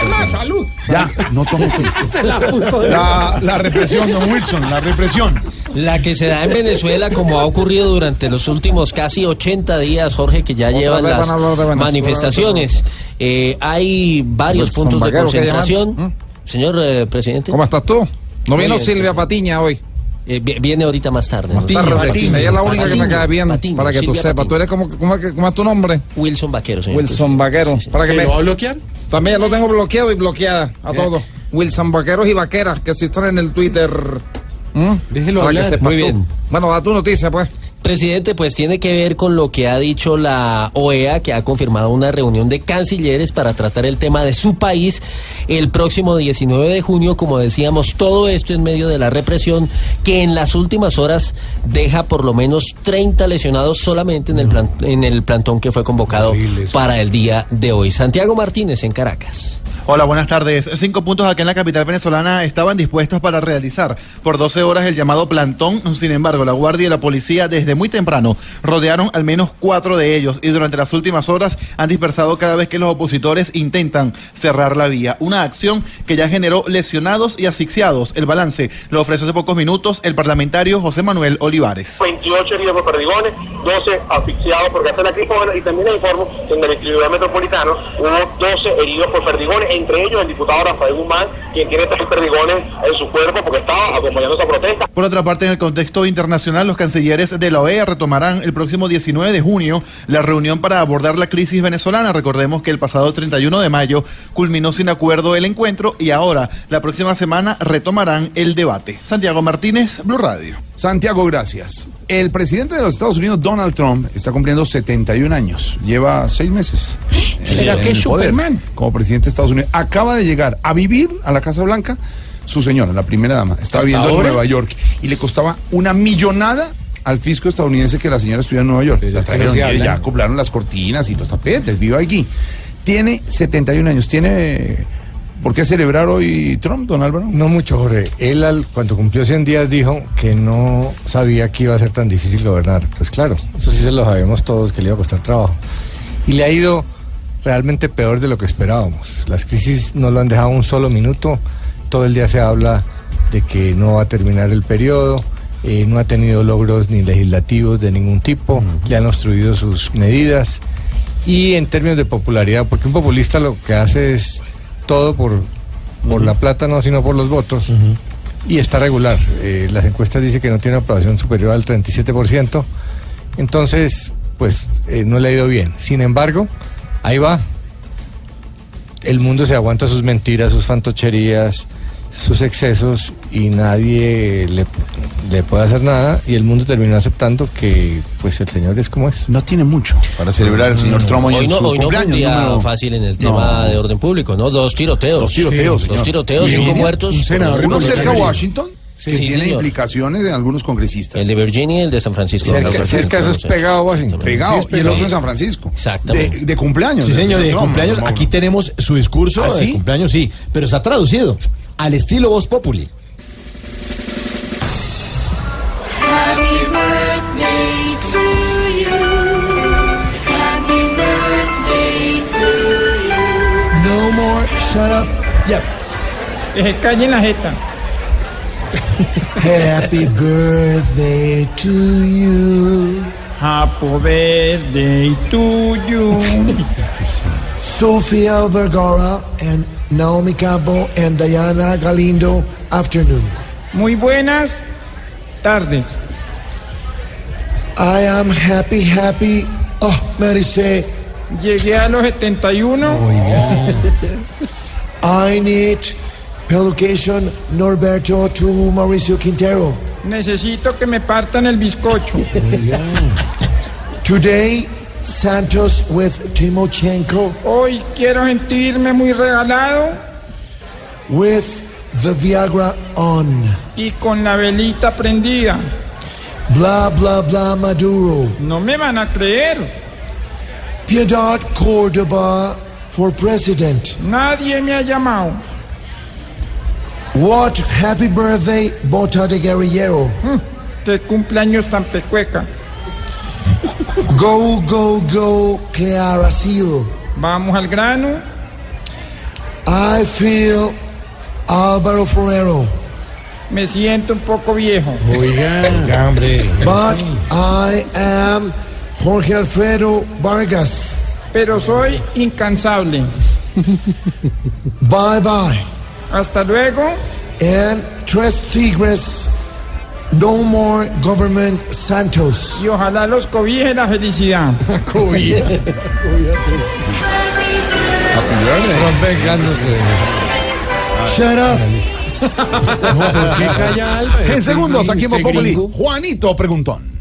más, salud. Ya, no tome Se la puso de la, la represión, don Wilson, la represión. La que se da en Venezuela, como ha ocurrido durante los últimos casi 80 días, Jorge, que ya Otra llevan las Venezuela. manifestaciones. Eh, hay varios Wilson puntos de Vaquero, ¿qué concentración. llaman? Señor eh, presidente. ¿Cómo estás tú? No vino Silvia presidente. Patiña hoy. Eh, vi- viene ahorita más tarde. ¿no? Tarde. Patiño. Ella es la única que me Patiño, cae bien. Patiño, para que tú sepas. Patiño. Tú eres como, ¿cómo, es tu nombre? Wilson Vaquero, señor. Wilson Vaquero. Para que ¿Que me, lo va a bloquear? también lo tengo bloqueado y bloqueada a todos. Wilson Vaqueros y Vaqueras que si están en el Twitter. ¿Mm? Déjelo Para hablar. que sepas Muy tú. bien. Bueno, da tu noticia, pues. Presidente, pues tiene que ver con lo que ha dicho la OEA, que ha confirmado una reunión de cancilleres para tratar el tema de su país el próximo 19 de junio. Como decíamos, todo esto en medio de la represión que en las últimas horas deja por lo menos 30 lesionados solamente en el, plan- en el plantón que fue convocado para el día de hoy. Santiago Martínez en Caracas. Hola, buenas tardes. Cinco puntos aquí en la capital venezolana estaban dispuestos para realizar por 12 horas el llamado plantón. Sin embargo, la Guardia y la policía desde muy temprano rodearon al menos cuatro de ellos y durante las últimas horas han dispersado cada vez que los opositores intentan cerrar la vía. Una acción que ya generó lesionados y asfixiados. El balance lo ofrece hace pocos minutos el parlamentario José Manuel Olivares. 28 heridos por perdigones, 12 asfixiados por gas y también informo en el metropolitano hubo 12 heridos por perdigones, entre ellos el diputado Rafael Guzmán, quien tiene tres perdigones en su cuerpo porque estaba acompañando esa protesta. Por otra parte, en el contexto internacional, los cancilleres de la OEA retomarán el próximo 19 de junio la reunión para abordar la crisis venezolana. Recordemos que el pasado 31 de mayo culminó sin acuerdo el encuentro y ahora, la próxima semana, retomarán el debate. Santiago Martínez, Blue Radio. Santiago, gracias. El presidente de los Estados Unidos, Donald Trump, está cumpliendo 71 años. Lleva seis meses. ¿Será que Superman? Como presidente de Estados Unidos. Acaba de llegar a vivir a la Casa Blanca su señora, la primera dama. Está ¿Hasta viviendo en? Nueva York. Y le costaba una millonada al fisco estadounidense que la señora estuviera en Nueva York. La trajeron se y hablan. ya compraron las cortinas y los tapetes. Viva aquí. Tiene 71 años. ¿Tiene por qué celebrar hoy Trump, don Álvaro? No mucho, Jorge. Él al- cuando cumplió 100 días dijo que no sabía que iba a ser tan difícil gobernar. Pues claro, eso sí se lo sabemos todos que le iba a costar trabajo. Y le ha ido realmente peor de lo que esperábamos. Las crisis no lo han dejado un solo minuto. Todo el día se habla de que no va a terminar el periodo. eh, no ha tenido logros ni legislativos de ningún tipo. Le han obstruido sus medidas. Y en términos de popularidad, porque un populista lo que hace es todo por, por la plata, no, sino por los votos. Y está regular. Eh, las encuestas dicen que no tiene una aprobación superior al 37%. Entonces, pues eh, no le ha ido bien. Sin embargo, ahí va. El mundo se aguanta sus mentiras, sus fantocherías, sus excesos y nadie le, le puede hacer nada y el mundo terminó aceptando que pues el señor es como es. No tiene mucho para celebrar el señor Trump hoy, Hoy en no, su hoy no fue un cumpleaños. día número- fácil en el No. tema de orden público, ¿no? Dos tiroteos. Dos tiroteos, señor. Dos tiroteos, cinco muertos. un senador, uno cerca Virginia. Washington, que Sí, tiene señor. implicaciones de algunos congresistas. El de Virginia y el de San Francisco. Cerca- cerca, eso es sí. pegado a Washington. Pegado, Sí, es y el otro en San Francisco. De, Exactamente. de cumpleaños. Sí, señor, de cumpleaños. No, no, Aquí tenemos su discurso ¿Ah, de sí? cumpleaños, sí, pero está traducido al estilo Voz Populi. Shut up. Yep. Se callen la jeta. Happy birthday to you. Happy birthday to you. Sofia Vergara and Naomi Campbell and Diana Galindo, afternoon. Muy buenas tardes. I am happy, happy. Oh, Mary say, Llegué a los 71. I need pelucation Norberto to Mauricio Quintero. Necesito que me partan el bizcocho. Today, Santos with Timochenko Hoy quiero sentirme muy regalado with the Viagra on. y con la velita prendida. Blah, blah, blah, Maduro. No me van a creer. Piedad Cordoba for president. Nadie me ha llamado. What happy birthday, Bota de Guerrillero. Qué cumpleaños tan pecueca. Go, go, go, Clara Seal. Vamos al grano. I feel Álvaro Forero. Me siento un poco viejo. Oiga, hombre. But I am Jorge Alfredo Vargas. Pero soy incansable. Bye bye. Hasta luego. And Tres Tigres, no more government Santos. Y ojalá los cobije la felicidad. Vengándose. Shut up. ¿Por qué calla Alba? En segundos, aquí en este Voz Populi. Juanito Preguntón.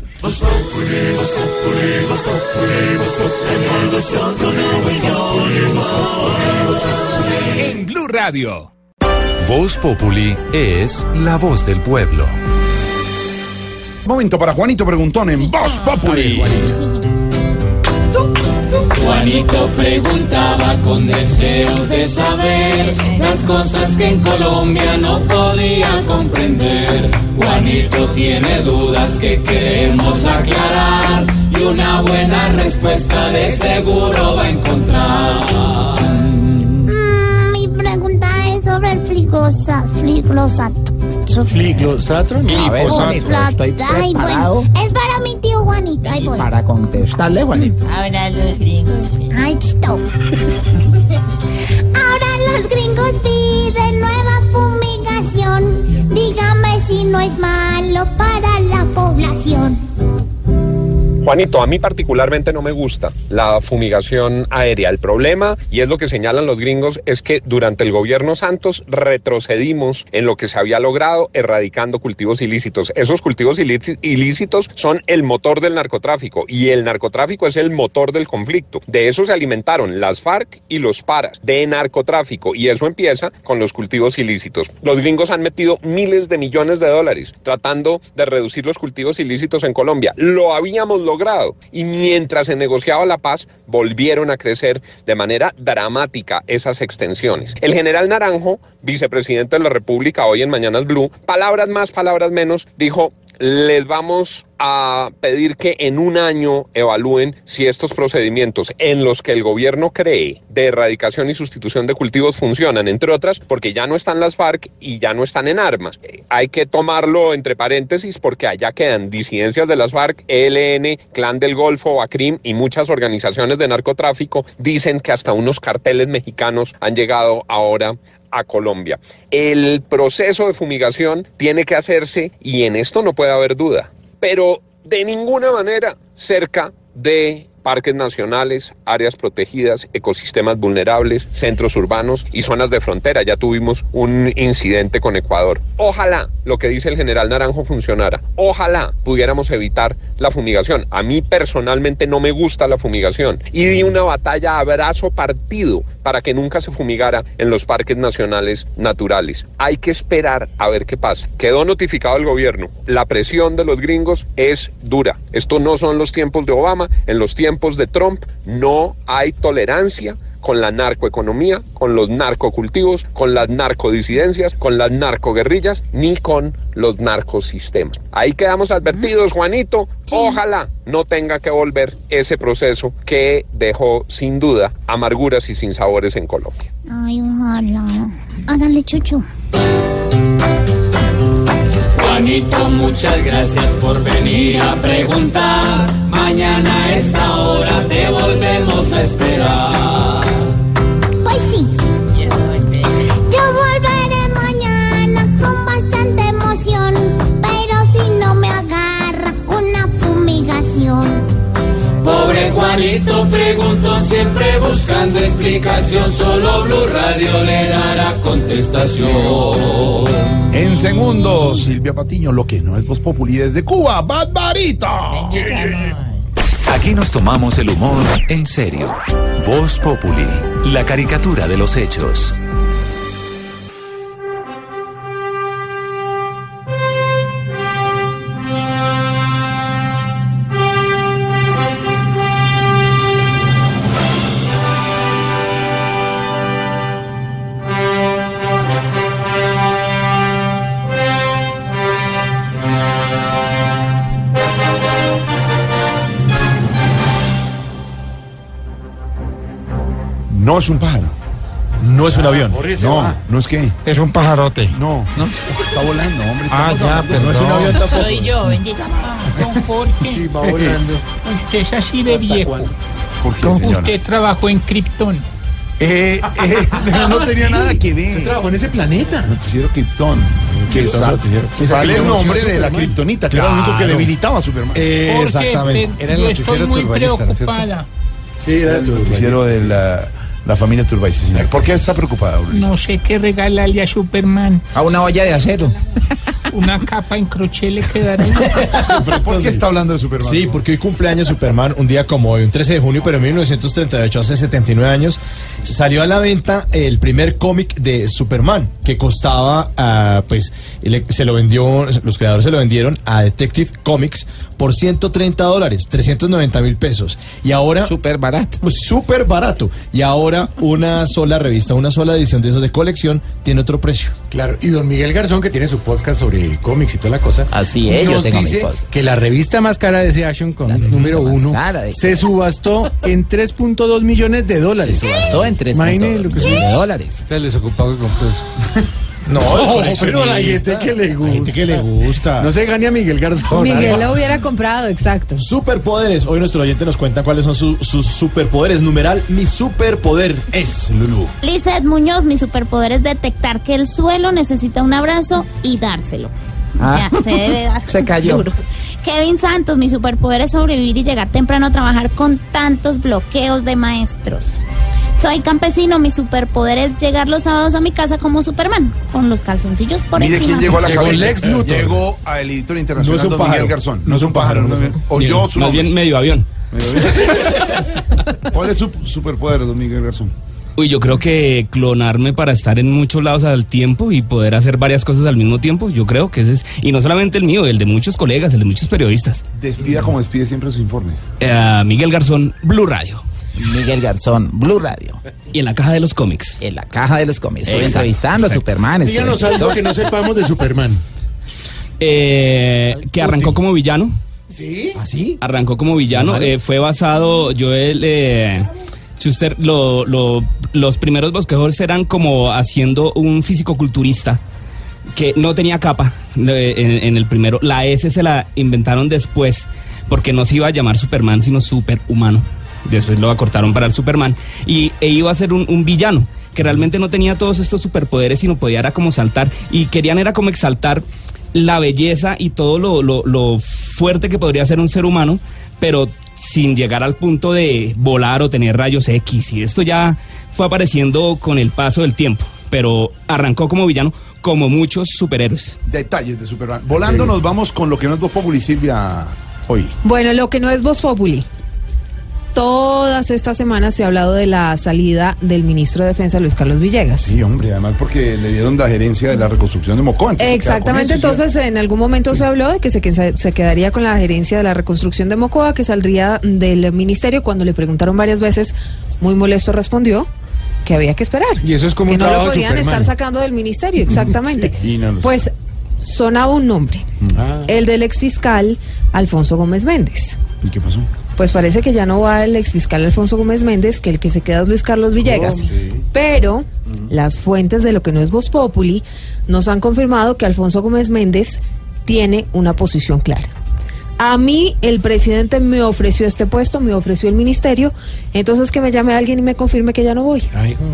En Blue Radio. Voz Populi es la voz del pueblo. Momento para Juanito Preguntón en Voz Populi. Juanito preguntaba con deseos de saber las cosas que en Colombia no podía comprender. Juanito tiene dudas que queremos aclarar y una buena respuesta de seguro va a encontrar. Mm, mi pregunta es sobre el fliglosa- fliglosato. ¿Fliglosato? Flat- Ay, bueno, es para mi tío Juanito. Ahí voy. Para contestarle, Juanito. Ahora los gringos. Ay, stop. Ahora los gringos piden nueva fumigación. Dígame si no es malo para la población. Juanito, a mí particularmente no me gusta la fumigación aérea. El problema, y es lo que señalan los gringos, es que durante el gobierno Santos retrocedimos en lo que se había logrado erradicando cultivos ilícitos. Esos cultivos ilí- ilícitos son el motor del narcotráfico y el narcotráfico es el motor del conflicto. De eso se alimentaron las FARC y los paras, de narcotráfico, y eso empieza con los cultivos ilícitos. Los gringos han metido miles de millones de dólares tratando de reducir los cultivos ilícitos en Colombia. Lo habíamos logrado y mientras se negociaba la paz volvieron a crecer de manera dramática esas extensiones. El general Naranjo, vicepresidente de la República hoy en Mañanas Blue, palabras más, palabras menos, dijo les vamos a pedir que en un año evalúen si estos procedimientos en los que el gobierno cree de erradicación y sustitución de cultivos funcionan, entre otras porque ya no están las FARC y ya no están en armas. Eh, Hay que tomarlo entre paréntesis porque allá quedan disidencias de las FARC, ELN, Clan del Golfo, BACRIM y muchas organizaciones de narcotráfico dicen que hasta unos carteles mexicanos han llegado ahora a Colombia. El proceso de fumigación tiene que hacerse, y en esto no puede haber duda, pero de ninguna manera cerca de parques nacionales, áreas protegidas, ecosistemas vulnerables, centros urbanos y zonas de frontera. Ya tuvimos un incidente con Ecuador. Ojalá lo que dice el general Naranjo funcionara. Ojalá pudiéramos evitar la fumigación. A mí personalmente no me gusta la fumigación y di una batalla a brazo partido para que nunca se fumigara en los parques nacionales naturales. Hay que esperar a ver qué pasa. Quedó notificado el gobierno. La presión de los gringos es dura. Esto no son los tiempos de Obama. En los tiempos de Trump no hay tolerancia con la narcoeconomía, con los narcocultivos, con las narcodisidencias, con las narcoguerrillas, ni con los narcosistemas. Ahí quedamos advertidos, Juanito. Ojalá no tenga que volver ese proceso que dejó sin duda amarguras y sinsabores en Colombia. Ay, ojalá. Hágale chuchu. Juanito, muchas gracias por venir a preguntar. Mañana a esta hora te volvemos a esperar. Juanito preguntó siempre buscando explicación. Solo Blue Radio le dará contestación. En segundos, Silvia Patiño, lo que no es Voz Populi desde Cuba, Bad Barita. Aquí nos tomamos el humor en serio. Voz Populi, la caricatura de los hechos. No es un pájaro. No es un avión. No, no es que. Es un pajarote. No, no. Está volando, hombre. Ah, estamos ya, hablando pero no es un avión tampoco. Soy yo, bendita. Don Jorge. Sí, va volando. Usted es así de viejo. ¿Por qué, señora? Usted trabajó en Krypton. Eh, eh, pero no tenía Sí. nada que ver. Se trabajó en ese planeta. Noticiero Krypton. Que Krypton, noticiero. Sale el nombre de la Superman. kriptonita, que era lo único que debilitaba a Superman. Eh, exactamente. te- yo estoy muy preocupada. Sí, era el noticiero de la, la familia Turbay, sí, señor. ¿Por qué está preocupada, Aurelio? No sé qué regalarle a Superman. A una olla de acero. Una capa en crochet le quedará. ¿Por qué está hablando de Superman? Sí, porque hoy cumpleaños Superman, un día como hoy, un 13 de junio, pero en 1938, hace 79 años, salió a la venta el primer cómic de Superman, que costaba, ah, pues, le- se lo vendió, los creadores se lo vendieron a Detective Comics por 130 dólares, 390 mil pesos. Y ahora... Súper barato. Pues súper barato. Y ahora una sola revista, una sola edición de esos de colección, tiene otro precio. Claro, y don Miguel Garzón, que tiene su podcast sobre cómics y toda la cosa. Así es, yo tengo mi dice que la revista más cara de ese Action Comics, número uno, cara de se subastó en 3.2 millones de dólares. Se subastó en 3.2 Imagine lo que millones es. de dólares. Está desocupado que compró eso. No, pero hay coleccionista. gente que le gusta. Hay gente que le gusta. No se gane a Miguel Garzón. Miguel lo hubiera comprado, exacto. Superpoderes. Hoy nuestro oyente nos cuenta cuáles son su- sus superpoderes. Numeral, mi superpoder es Lulu. Lizeth Muñoz, mi superpoder es detectar que el suelo necesita un abrazo y dárselo. O sea, se debe dar Se cayó. duro. Kevin Santos, mi superpoder es sobrevivir y llegar temprano a trabajar con tantos bloqueos de maestros. Soy campesino, mi superpoder es llegar los sábados a mi casa como Superman, con los calzoncillos por Mire encima. quién llegó a la Llegó cabina. Lex Luthor. Llegó a el editor No internacional es un pájaro. Miguel Garzón. No es un pájaro. no. O yo su Más nombre. bien medio avión. ¿Cuál es su superpoder, don Miguel Garzón? Uy, yo creo que clonarme para estar en muchos lados al tiempo y poder hacer varias cosas al mismo tiempo, yo creo que ese es, y no solamente el mío, el de muchos colegas, el de muchos periodistas. Despida como despide siempre sus informes. Eh, Miguel Garzón, Blue Radio. Miguel Garzón, Blue Radio. Y en la caja de los cómics. En la caja de los cómics. Estoy Exacto. entrevistando a Superman. estoy Díganos algo que no sepamos de Superman. Eh, que arrancó como villano. ¿Sí? ¿Así? Arrancó como villano. eh, fue basado, yo el... Eh, Schuster, lo, lo- los primeros bosquejos eran como haciendo un fisicoculturista que no tenía capa eh, en, el primero. La S se la inventaron después porque no se iba a llamar Superman, sino Superhumano. Después lo acortaron para el Superman y e iba a ser un, un villano que realmente no tenía todos estos superpoderes, sino podía era como saltar y querían era como exaltar la belleza y todo lo- lo fuerte que podría ser un ser humano, pero sin llegar al punto de volar o tener rayos X. Y esto ya fue apareciendo con el paso del tiempo, pero arrancó como villano, como muchos superhéroes. Detalles de Superman. Volando nos vamos con lo que no es Voz Populi, Silvia, hoy. Bueno, lo que no es Voz Populi. Todas estas semanas se ha hablado de la salida del ministro de Defensa, Luis Carlos Villegas. Sí, hombre, además porque le dieron la gerencia de la reconstrucción de Mocoa. Exactamente, entonces en algún momento se habló de que se, se quedaría con la gerencia de la reconstrucción de Mocoa, que saldría del ministerio. Cuando le preguntaron varias veces, muy molesto respondió que había que esperar. Y eso es como que un no lo podían Superman. estar sacando del ministerio, exactamente. Sí, y no lo- Pues sonaba un nombre, Ah. el del exfiscal Alfonso Gómez Méndez. ¿Y qué pasó? Pues parece que ya no va el exfiscal Alfonso Gómez Méndez, que el que se queda es Luis Carlos Villegas. Pero las fuentes de lo que no es Voz Populi nos han confirmado que Alfonso Gómez Méndez tiene una posición clara. A mí el presidente me ofreció este puesto, me ofreció el ministerio, entonces que me llame alguien y me confirme que ya no voy.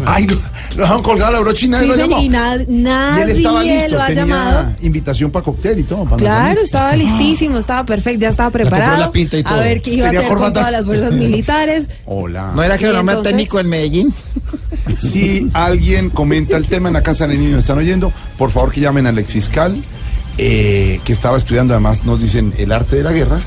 Ay, lo, lo dejaron colgado la brocha y nadie Sí, lo llamó. y na- Y nadie él estaba listo, lo ha tenía llamado. invitación para cóctel y todo. para Claro, estaba listísimo, estaba perfecto, ya estaba preparado. la pinta y A todo. ver qué iba a hacer con todas las fuerzas militares. Hola. ¿No era que Y era entonces- técnico en Medellín? Si alguien comenta el tema en la casa del niño, están oyendo, por favor que llamen al exfiscal, eh, que estaba estudiando, además nos dicen el arte de la guerra.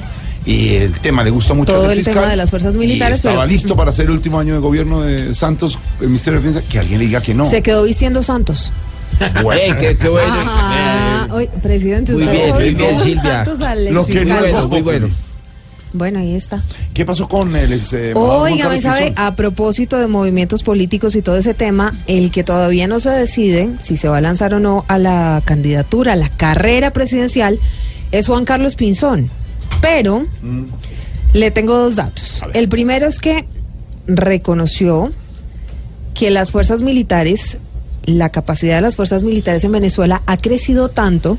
Y el tema le gusta mucho Todo el tema de las fuerzas y militares, estaba pero- listo para hacer el último año de gobierno de Santos, el Ministerio de Defensa, que alguien le diga que no. Se quedó vistiendo Santos. Bueno. Qué, qué bueno. Ah, oye, presidente, Muy bien, muy bien, Silvia. Lo que no es bueno, muy bueno. Bueno, ahí está. ¿Qué pasó con el ex eh, Oiga, sabe, a propósito de movimientos políticos y todo ese tema, el que todavía no se decide si se va a lanzar o no a la candidatura, a la carrera presidencial, es Juan Carlos Pinzón. Pero Mm. le tengo dos datos. El primero es que reconoció que las fuerzas militares, la capacidad de las fuerzas militares en Venezuela ha crecido tanto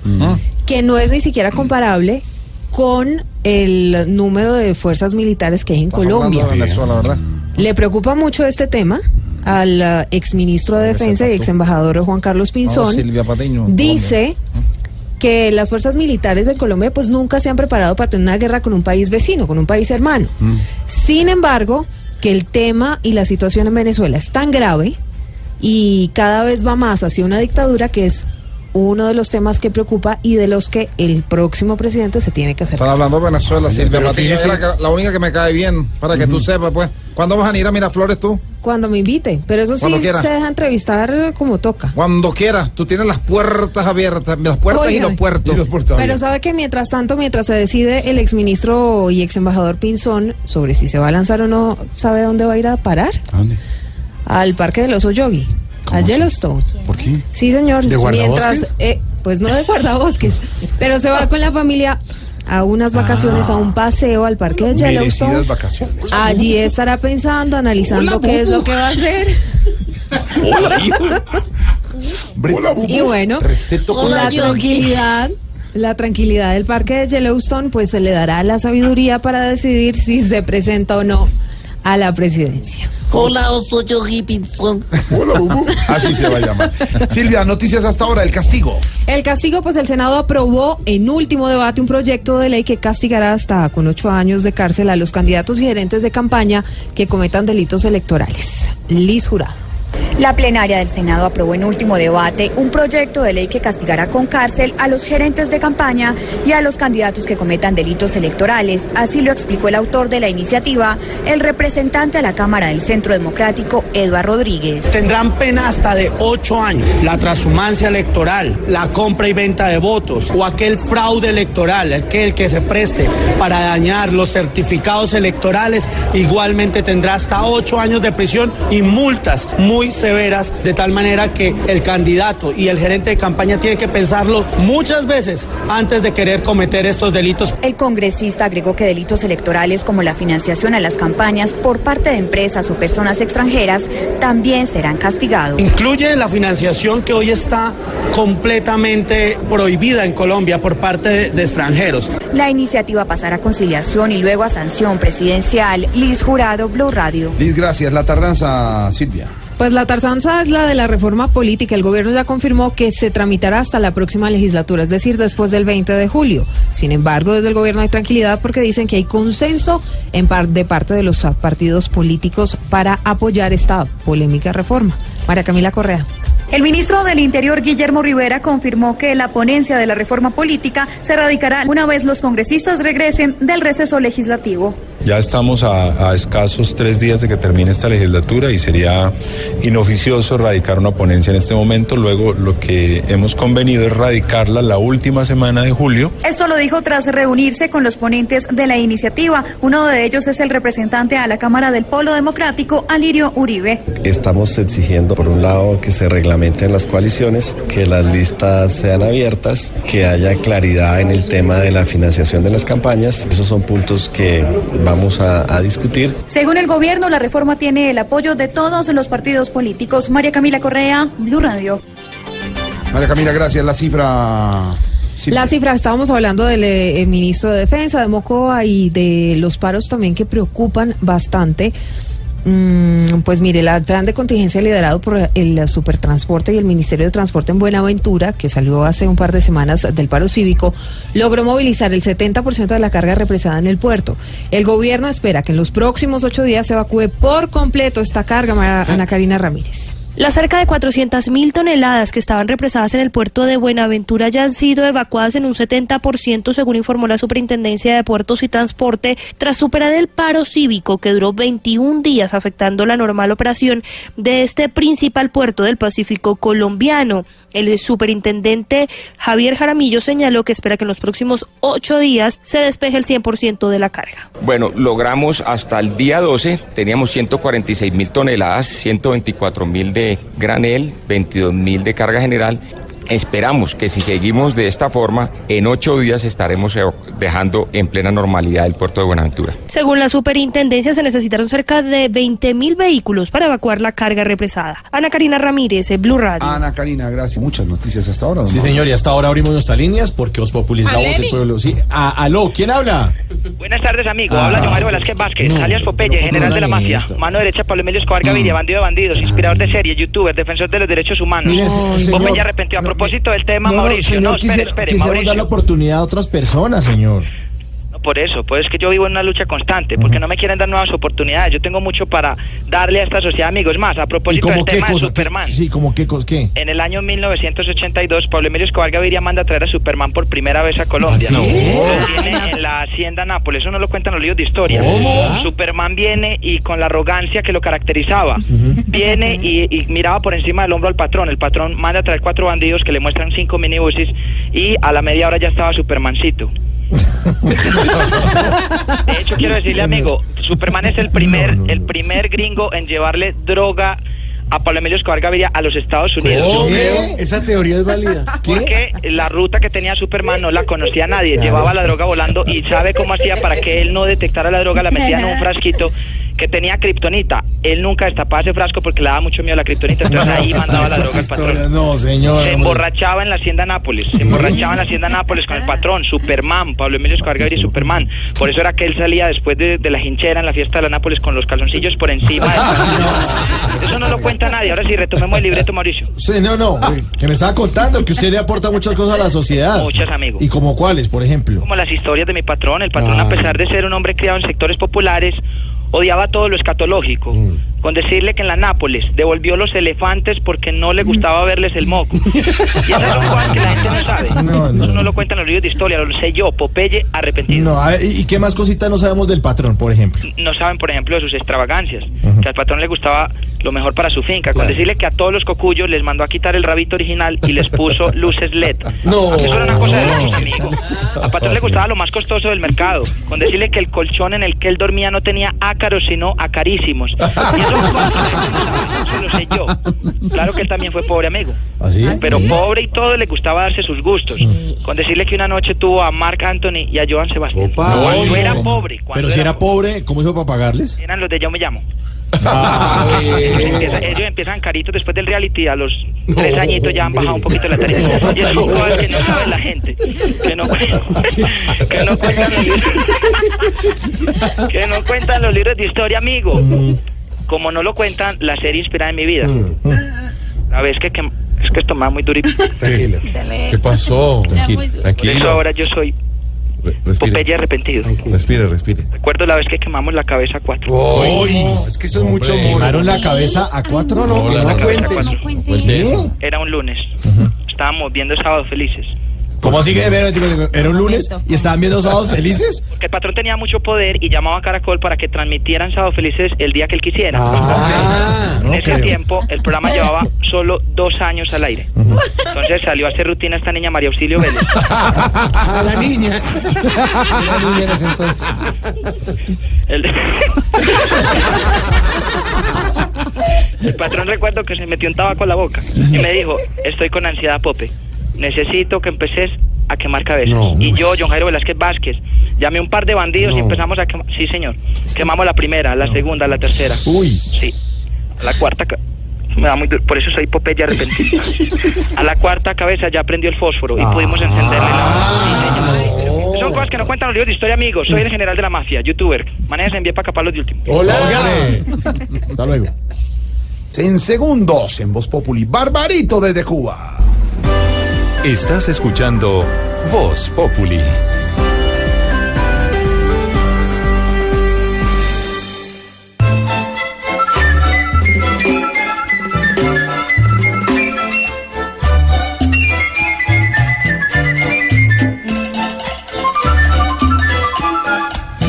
que no es ni siquiera comparable con el número de fuerzas militares que hay en Colombia. Le preocupa mucho este tema al uh, exministro de Defensa y ex embajador Juan Carlos Pinzón. No, Silvia Patiño, dice que las fuerzas militares de Colombia pues nunca se han preparado para tener una guerra con un país vecino, con un país hermano. Sin embargo, que el tema y la situación en Venezuela es tan grave y cada vez va más hacia una dictadura que es uno de los temas que preocupa y de los que el próximo presidente se tiene que hacer. Están hablando de Venezuela, Silvia Patiño. fíjese- es la, la única que me cae bien, para que tú sepas, pues. ¿Cuándo vas a ir a Miraflores tú? Cuando me invite, pero eso sí quiera. se deja entrevistar como toca. Cuando quieras. Tú tienes las puertas abiertas, las puertas y Oiga. los puertos. Pero sabe que mientras tanto, mientras se decide el exministro y ex embajador Pinzón sobre si se va a lanzar o no, ¿sabe dónde va a ir a parar? dónde? Al Parque del Oso Yogi, a Yellowstone. ¿Por qué? Sí, señor. ¿De? Mientras, eh, pues no de guardabosques, pero se va con la familia a unas vacaciones, a un paseo al Parque de Yellowstone. Vacaciones. Allí estará pensando, analizando Hola, qué es lo que va a hacer. Hola. Hola. Y bueno, Respeto con la la- tranquilidad, la tranquilidad del parque de Yellowstone, pues se le dará la sabiduría para decidir si se presenta o no a la presidencia. Hola, soy yo Gibson. Hola, Bubu. Así se va a llamar. Silvia, noticias hasta ahora, el castigo. El castigo, pues el Senado aprobó en último debate un proyecto de ley que castigará hasta con ocho años de cárcel a los candidatos y gerentes de campaña que cometan delitos electorales. Liz Jurado. La plenaria del Senado aprobó en último debate un proyecto de ley que castigará con cárcel a los gerentes de campaña y a los candidatos que cometan delitos electorales. Así lo explicó el autor de la iniciativa, el representante a la Cámara del Centro Democrático, Eduardo Rodríguez. Tendrán pena hasta de ocho años. La transhumancia electoral, la compra y venta de votos o aquel fraude electoral, aquel que se preste para dañar los certificados electorales, igualmente tendrá hasta ocho años de prisión y multas severas, de tal manera que el candidato y el gerente de campaña tienen que pensarlo muchas veces antes de querer cometer estos delitos. El congresista agregó que delitos electorales como la financiación a las campañas por parte de empresas o personas extranjeras también serán castigados. Incluye la financiación que hoy está completamente prohibida en Colombia por parte de, de extranjeros. La iniciativa pasará a conciliación y luego a sanción presidencial. Liz Jurado, Blue Radio. Liz, gracias. La tardanza, Silvia. Pues la tardanza es la de la reforma política. El gobierno ya confirmó que se tramitará hasta la próxima legislatura, es decir, después del 20 de julio. Sin embargo, desde el gobierno hay tranquilidad porque dicen que hay consenso de parte de los partidos políticos para apoyar esta polémica reforma. María Camila Correa. El ministro del Interior, Guillermo Rivera, confirmó que la ponencia de la reforma política se radicará una vez los congresistas regresen del receso legislativo. Ya estamos a, a, escasos tres días de que termine esta legislatura y sería inoficioso radicar una ponencia en este momento. Luego lo que hemos convenido es radicarla la última semana de julio. Esto lo dijo tras reunirse con los ponentes de la iniciativa. Uno de ellos es el representante a la Cámara del Polo Democrático, Alirio Uribe. Estamos exigiendo, por un lado, que se reglamenten las coaliciones, que las listas sean abiertas, que haya claridad en el tema de la financiación de las campañas. Esos son puntos que vamos a, a, discutir. Según el gobierno, la reforma tiene el apoyo de todos los partidos políticos. María Camila Correa, Blue Radio. María Camila, gracias. La cifra. Sí. La cifra, estábamos hablando del eh, ministro de Defensa, de Mocoa, y de los paros también que preocupan bastante. Mm, pues mire, el plan de contingencia liderado por el Supertransporte y el Ministerio de Transporte en Buenaventura, que salió hace un par de semanas del paro cívico, logró movilizar el 70% de la carga represada en el puerto. El gobierno espera que en los próximos ocho días se evacúe por completo esta carga, Ana Karina Ramírez. Las cerca de 400.000 toneladas que estaban represadas en el puerto de Buenaventura ya han sido evacuadas en un 70%, según informó la Superintendencia de Puertos y Transporte, tras superar el paro cívico que duró 21 días afectando la normal operación de este principal puerto del Pacífico colombiano. El superintendente Javier Jaramillo señaló que espera que en los próximos ocho días se despeje el 100% de la carga. Bueno, logramos hasta el día 12, teníamos 146 mil toneladas, 124 mil de granel, 22 mil de carga general. Esperamos que si seguimos de esta forma, en ocho días estaremos dejando en plena normalidad el puerto de Buenaventura. Según la superintendencia, se necesitaron cerca de 20 mil vehículos para evacuar la carga represada. Ana Karina Ramírez, Blue Radio. Ana Karina, gracias. Muchas noticias hasta ahora. Sí, señor, y hasta ahora abrimos nuestras líneas porque os populistas la voz del pueblo. Sí. A, aló, ¿quién habla? Buenas tardes, amigo. Ah. Habla Mario Velázquez Vázquez, no, alias Popeye, no, general de la mafia. Esto. Mano derecha, Pablo Emilio Escobar Gaviria, bandido de bandidos, inspirador de serie, youtuber, defensor de los derechos humanos. Popeye arrepentió a propósito del tema, Mauricio. Señor, no, espere, quisiera, espere, quisiera Mauricio. dar la oportunidad a otras personas, señor. Por eso, pues es que yo vivo en una lucha constante, porque no me quieren dar nuevas oportunidades. Yo tengo mucho para darle a esta sociedad, amigos. Más, a propósito del tema de Superman. Sí, como qué cosa, qué. En el año 1982, Pablo Emilio Escobar Gaviria manda a traer a Superman por primera vez a Colombia. ¿Ah, sí? Lo tiene en la hacienda Nápoles, eso no lo cuentan los libros de historia. ¿Cómo? Superman viene y con la arrogancia que lo caracterizaba, viene y, y miraba por encima del hombro al patrón. El patrón manda a traer cuatro bandidos que le muestran cinco minibuses y a la media hora ya estaba Supermancito. De hecho, quiero decirle, amigo, Superman es el primer, el primer gringo en llevarle droga a Pablo Emilio Escobar Gaviria a los Estados Unidos. ¿Qué? Esa teoría es válida. ¿Qué? Porque la ruta que tenía Superman no la conocía nadie. Claro. Llevaba la droga volando y sabe cómo hacía para que él no detectara la droga, la metía en un frasquito que tenía kriptonita. Él nunca destapaba ese frasco porque le daba mucho miedo a la kriptonita, entonces ahí mandaba la Estas droga al patrón. no, señor. Se emborrachaba en la hacienda Nápoles, se emborrachaba en la hacienda Nápoles con el patrón, Superman, Pablo Emilio Escobar y Superman. Por eso era que él salía después de, de la hinchera en la fiesta de la Nápoles con los calzoncillos por encima. del- Eso no lo cuenta nadie. Ahora sí, retomemos el libreto, Mauricio. Sí, no, no, que me estaba contando que usted le aporta muchas cosas a la sociedad. Muchas, amigo. ¿Y como cuáles, por ejemplo? Como las historias de mi patrón. El patrón, a pesar de ser un hombre criado en sectores populares, odiaba todo lo escatológico. Mm. Con decirle que en la Nápoles devolvió los elefantes porque no le gustaba verles el moco. Y esas son cosas que la gente no sabe. No, no. Eso no lo cuentan los libros de historia, lo sé yo, Popeye arrepentido. No, a ver, ¿y qué más cositas no sabemos del patrón, por ejemplo? no saben, por ejemplo, de sus extravagancias, que al patrón le gustaba lo mejor para su finca, con Claro. decirle que a todos los cocuyos les mandó a quitar el rabito original y les puso luces LED. No. Eso era una cosa de locos, amigo. Al patrón le gustaba lo más costoso del mercado, con decirle que el colchón en el que él dormía no tenía ácaros, sino acarísimos. Y eso no lo sé yo. Claro que él también fue pobre, amigo. ¿Ah, sí? Pero Sí. pobre y todo le gustaba darse sus gustos. Con decirle que una noche tuvo a Mark Anthony y a Joan Sebastián. Cuando No. era pobre. Cuando Pero si era pobre, ¿cómo hizo para pagarles? eran los de Yo Me Llamo. Ah, ellos, empiezan, ellos empiezan caritos después del reality, a los tres añitos ya han bajado un poquito la tarifa. Y eso son cosas que no sabe la gente, que no, que no cuentan los libros, que no cuentan los libros de historia, amigo. Como no lo cuentan, la serie inspirada en mi vida. La vez que, que es que esto me da muy durito. Tranquilo. ¿Qué pasó? Tranquilo. Por eso ahora yo soy Popeye arrepentido. Respire, respire. Recuerdo la vez que quemamos la cabeza a cuatro. Uy, es que eso es mucho ¿Quemaron la cabeza a cuatro? No, no la cabeza a cuentes. cuatro. ¿Qué? Era un lunes. Estábamos viendo Sábados Felices. ¿Cómo así que era, era un lunes y estaban viendo sábados felices? Porque el patrón tenía mucho poder y llamaba a Caracol para que transmitieran Sábados Felices el día que él quisiera. Ah, en no ese creo. tiempo el programa llevaba solo dos años al aire. Entonces salió a hacer rutina esta niña María Auxilio Vélez. A la niña. El, de- El patrón recuerdo que se metió un tabaco a la boca y me dijo, estoy con ansiedad, Pope. Necesito que empeces a quemar cabezas. y yo, John Jairo Velázquez Vázquez, llamé a un par de bandidos y empezamos a quemar. Sí, señor. Quemamos la primera, la segunda, la tercera. Uy. Sí. A la cuarta... Me da muy duro, por eso soy Popeye arrepentido. A la cuarta cabeza ya prendió el fósforo y pudimos encenderle la... Sí, señor. Son cosas que no cuentan los libros de historia, amigos. Soy el general de la mafia, youtuber. Manejas envié para capar los de último. Hola. Hasta luego. En segundos, en Voz Populi, Barbarito desde Cuba. Estás escuchando Voz Populi.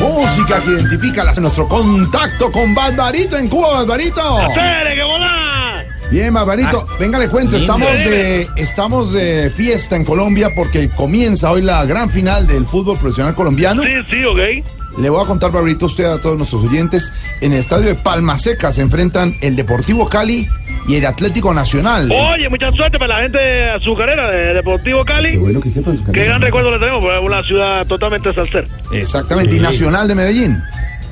Música que identifica las- nuestro contacto con Barbarito en Cuba, Barbarito. ¡Espere, que volá! Bien, Barbarito, venga, le cuento, estamos de, estamos de fiesta en Colombia porque comienza hoy la gran final del fútbol profesional colombiano. Sí, sí, ok. Le voy a contar, Barbarito, a usted a todos nuestros oyentes. En el estadio de Palma Seca se enfrentan el Deportivo Cali y el Atlético Nacional. Oye, mucha suerte para la gente azucarera de Deportivo Cali. Qué bueno que sepan su Qué gran recuerdo le tenemos, porque es una ciudad totalmente salsera. Exactamente, y Nacional de Medellín.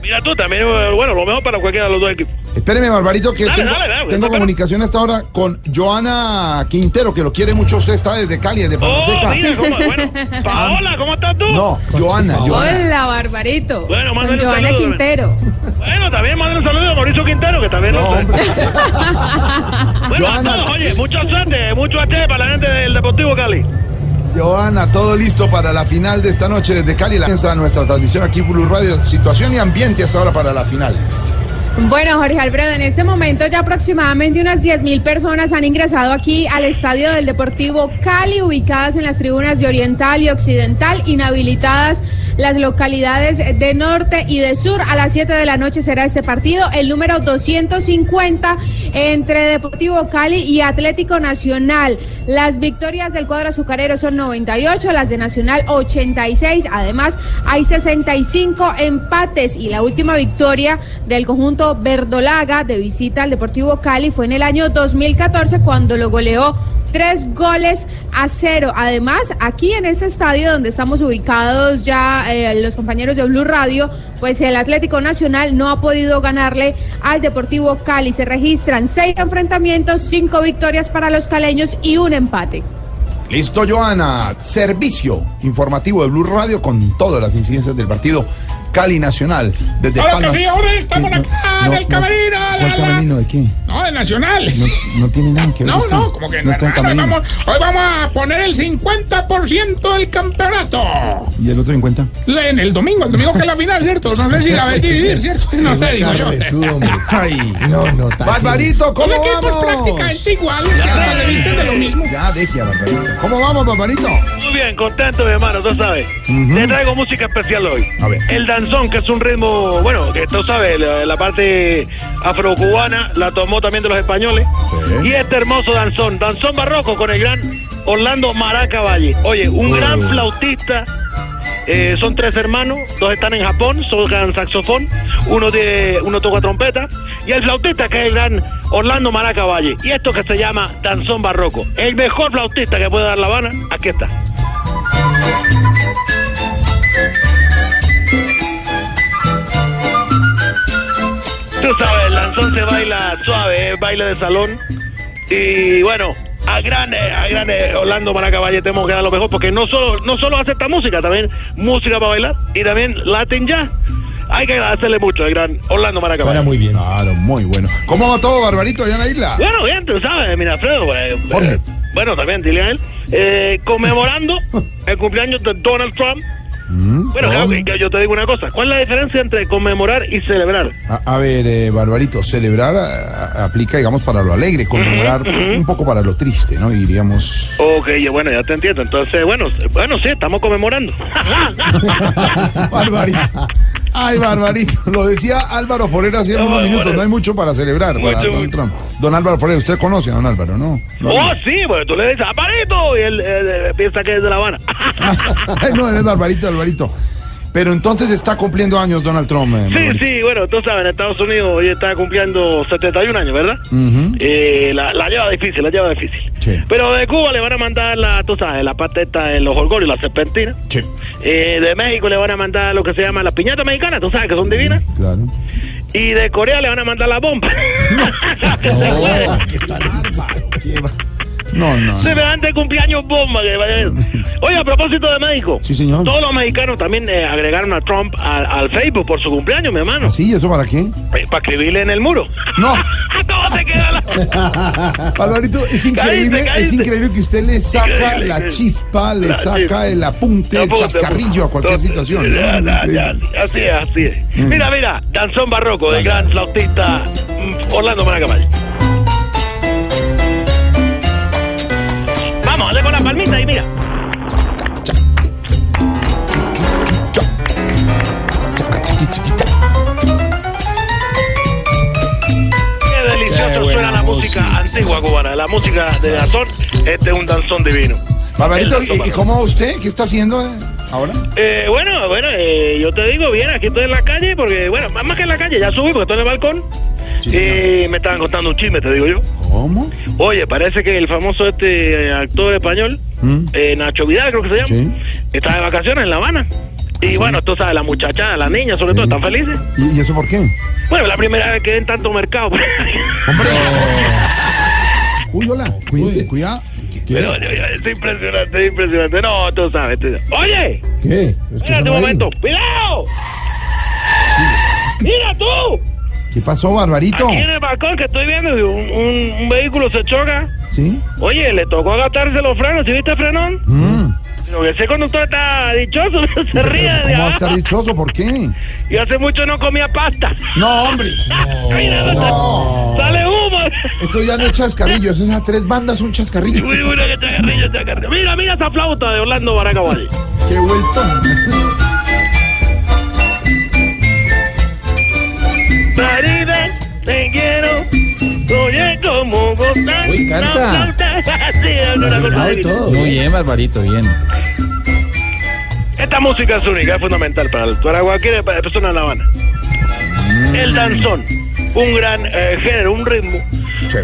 Mira tú, también, eh, bueno, lo mejor para cualquiera de los dos equipos. Espéreme, Barbarito, que Dale, tengo, dale, dale, tengo comunicación hasta ahora con Joana Quintero, que lo quiere mucho. Usted está desde Cali, desde Palma Oh, cómo, bueno. Paola, ¿cómo estás tú? No, Joana, Joana. Hola, Barbarito. Bueno, Con Joana saludo, Quintero. Bueno, también manden un saludo a Mauricio Quintero, que también No, nos... hombre. Bueno, a Joana. todos, oye, mucha suerte, mucho HD para la gente del Deportivo Cali. Joana, todo listo para la final de esta noche desde Cali. La nuestra transmisión aquí Blue Radio. Situación y ambiente hasta ahora para la final. Bueno, Jorge Alfredo, en este momento ya aproximadamente unas 10.000 personas han ingresado aquí al estadio del Deportivo Cali, ubicadas en las tribunas de Oriental y Occidental, inhabilitadas las localidades de Norte y de Sur. A las 7 de la noche será este partido, el número 250 entre Deportivo Cali y Atlético Nacional. Las victorias del cuadro azucarero son 98, las de Nacional 86. Además, hay 65 empates y la última victoria del conjunto verdolaga de visita al Deportivo Cali fue en el año 2014 cuando lo goleó tres goles a cero. Además, aquí en este estadio donde estamos ubicados ya eh, los compañeros de Blue Radio, pues el Atlético Nacional no ha podido ganarle al Deportivo Cali. Se registran seis enfrentamientos, cinco victorias para los caleños y un empate. Listo, Joana. Servicio informativo de Blue Radio con todas las incidencias del partido Cali Nacional. Desde que Palma- sí, ahora estamos No, acá no, del no. camerino. la, ¿Cuál la- camerino de qué? No, del Nacional. No, no tiene nada que ver. No, no, como que no está en hermano, camerino. vamos, hoy vamos a poner el 50% del campeonato. ¿Y el otro en cuenta? En el domingo, el domingo que es la final, ¿cierto? No sé si la ves dividir, ¿cierto? No sé, digo yo. Ay, no, no, Barbarito, ¿cómo vamos? prácticamente ya de lo mismo. Ya, deje a Barbarito. ¿Cómo vamos, Barbarito? Muy bien, contento, mi hermano, tú sabes. Te traigo música especial hoy. A ver. El danzón, que es un ritmo, bueno, que tú sabes, la, la parte afrocubana la tomó también de los españoles. Y este hermoso danzón, danzón barroco con el gran Orlando Maraca Valle. Oye, un gran flautista. eh, son tres hermanos, dos están en Japón, tocan saxofón, uno, de, uno toca trompeta, y el flautista que es el gran Orlando Maraca Valle. Y esto que se llama danzón barroco. El mejor flautista que puede dar La Habana, aquí está. Tú sabes, el danzón se baila suave, es baile de salón. Y bueno, a grande, a grande Orlando Maracaballe tenemos que dar lo mejor porque no solo, no solo hace esta música, también música para bailar y también Latin Jazz. Hay que hacerle mucho al gran Orlando Maracaballe. muy bien. Claro, muy bueno. ¿Cómo va todo, Barbarito, allá en la isla? Bueno, bien, tú sabes, mira, Alfredo. eh, eh, bueno, también, dile a él. eh, conmemorando el cumpleaños de Donald Trump. Mm, Bueno, claro, que- que yo te digo una cosa. ¿Cuál es la diferencia entre conmemorar y celebrar? A, a ver, eh, Barbarito, celebrar a- a- aplica, digamos, para lo alegre, conmemorar un poco para lo triste, ¿no? Diríamos. Ok, bueno, ya te entiendo. Entonces, bueno, bueno, sí, estamos conmemorando. Barbarito. Ay, Barbarito. Lo decía Álvaro Forero hace No, unos minutos. No hay mucho para celebrar para Donald. Trump. Don Álvaro Forero, usted conoce a don Álvaro, ¿no? Lo- oh, sí, bueno, tú le dices, ¡Aparito! Y él eh, piensa que es de La Habana. Ay, no, él es Barbarito, Barbarito. Pero entonces está cumpliendo años Donald Trump. eh, Sí, sí, bueno, tú sabes, en Estados Unidos hoy está cumpliendo 71 años, ¿verdad? Eh, la, la lleva difícil, la lleva difícil. Sí. Pero de Cuba le van a mandar la, tú sabes, la parte esta de los orgullos, la serpentina. Sí. Eh, de México le van a mandar lo que se llama las piñatas mexicanas, tú sabes que son divinas. Claro. Y de Corea le van a mandar la bomba. No, no. No. Semejante cumpleaños bomba que vaya. Oye, a propósito de México. Sí, señor. Todos los mexicanos también eh, agregaron a Trump al, al Facebook por su cumpleaños, mi hermano. ¿Así? ¿Eso para qué? Eh, para escribirle en el muro. No. ¿Cómo te queda la... Es increíble, es increíble que usted le saca Increíble, la chispa, le La saca chispa. el apunte, el chascarrillo a cualquier situación. Ya, ¿no? ya, ya, así es, así es. Mm. Mira, mira, danzón barroco del gran flautista mm, Orlando Maracamay. Con la palmita y mira. Qué delicioso Qué suena la música música. antigua cubana, la música de danzón. Este es un danzón divino. Barbarito, ¿y, y cómo va usted? ¿Qué está haciendo eh, ahora? Eh, bueno, bueno, eh, yo te digo bien, aquí estoy en la calle, porque, bueno, más más que en la calle, ya subí porque estoy en el balcón. Y me estaban contando un chisme, te digo yo. ¿Cómo? Oye, parece que el famoso este eh, actor español, ¿Mm? eh, Nacho Vidal, creo que se llama, Sí. está de vacaciones en La Habana. Y bueno, tú sabes, la muchacha, la niña, sobre todo, están felices. ¿Y, y eso por qué? Bueno, la primera vez que ven tanto mercado. ¡Hombre! Uy, hola, cuida- cuidado. Pero, es impresionante, es impresionante. No, tú sabes. tú sabes. Oye, ¿Qué? espérate un momento. ¡Cuidado! ¡Mira tú! ¿Qué pasó, Barbarito? Aquí en el balcón que estoy viendo, un, un- un vehículo se choca. ¿Sí? Oye, le tocó gastarse los frenos. ¿Sí viste el frenón? Mm. Pero ese conductor está dichoso, se ríe de ¿Cómo va a estar dichoso? ¿Por qué? Y hace mucho no comía pasta. No, hombre. Mira, No. sale humo. Eso ya no es chascarrillo, eso es a tres bandas un chascarrillo. Uy, uy, que chacarrillo, chacarrillo. Mira, mira esa flauta de Orlando Baracabal. Qué vuelto. Te quiero. Oye, como. Uy, canta. Sí. Muy bien, Barbarito, bien. Esta música es única, es fundamental para, el- para cualquier persona en La Habana. El danzón. un gran eh, género, un ritmo.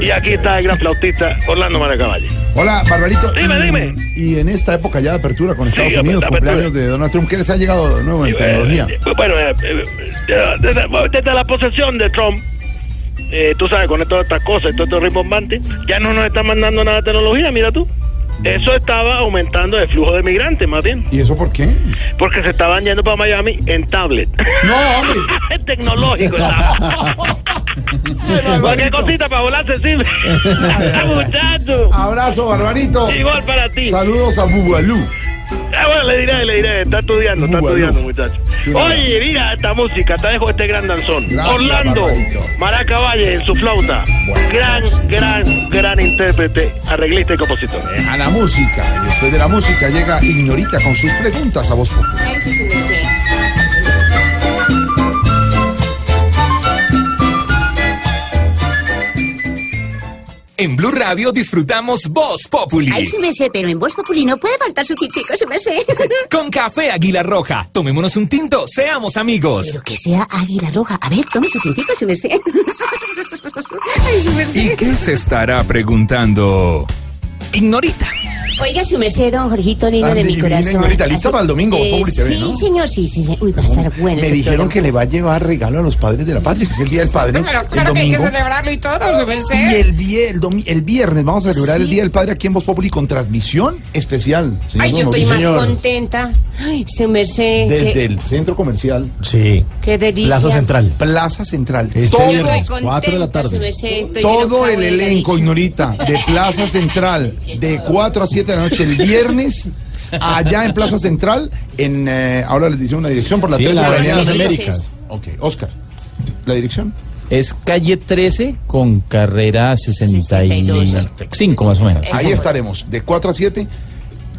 Y aquí está el gran flautista Orlando Maracaballe. Hola, Barbarito. Dime, y, dime. Y en esta época ya de apertura con Estados Sí, Unidos, apertura. cumpleaños de Donald Trump, ¿qué les ha llegado de nuevo en tecnología? Eh, bueno, eh, eh, desde, desde la posesión de Trump, eh, tú sabes, con todas estas cosas y todos estos rimbombantes, ya no nos están mandando nada de tecnología, mira tú. Eso estaba aumentando el flujo de migrantes, más bien. ¿Y eso por qué? Porque se estaban yendo para Miami en tablet. No, hombre. es tecnológico. Cualquier cosita para volar se sirve. Muchacho. Abrazo, Barbarito. Igual para ti. Saludos a Bugalú. Ah, bueno, le diré, le diré, está estudiando, está Bueno. estudiando, muchacho. Oye, mira esta música, te dejo este gran danzón. Gracias, Orlando Barbarito. Maracaballe en su flauta. Gran, gran, gran intérprete, arreglista y compositor. A la música. Y después de la música llega Ignorita con sus preguntas a vos. En Blue Radio disfrutamos Voz Populi. Ay, sí me sé, pero en Voz Populi no puede faltar su tintico, sí me sé. Con café Águila Roja. Tomémonos un tinto, seamos amigos. Pero que sea águila roja. A ver, tome su tintico, sí me sé. Ay, sí me sé. ¿Y qué se estará preguntando? Ignorita. Oiga, su merced, don Jorgito lindo Tan de mi corazón. Ignorita, ¿lista Así- para el domingo, Eh, TV, Sí, no? señor, sí, sí, sí. Uy, va a estar bueno Me dijeron que le va a llevar regalo a los padres de la patria, que es el Día del Padre. Claro, el que hay que celebrarlo y todo, su merced. Y el, el, el viernes vamos a celebrar el Día del Padre aquí en Voz Populi con transmisión especial. señor Ay, yo estoy más contenta. Ay, su merced. Desde el centro comercial. Sí. Qué delicia. Plaza Central. Plaza Central. Este Todo- viernes, Estoy 4 de la tarde. merced, Todo el elenco. Ignorita, de Plaza Central, de 4 a 7 de la noche el viernes, allá en Plaza Central, en eh, ahora les dice una dirección por la Sí, 13 de la Avenida Avenida Las Américas. Ok, Oscar, ¿la dirección? Es calle 13 con carrera 65 más o menos. Ahí estaremos, de 4 a 7,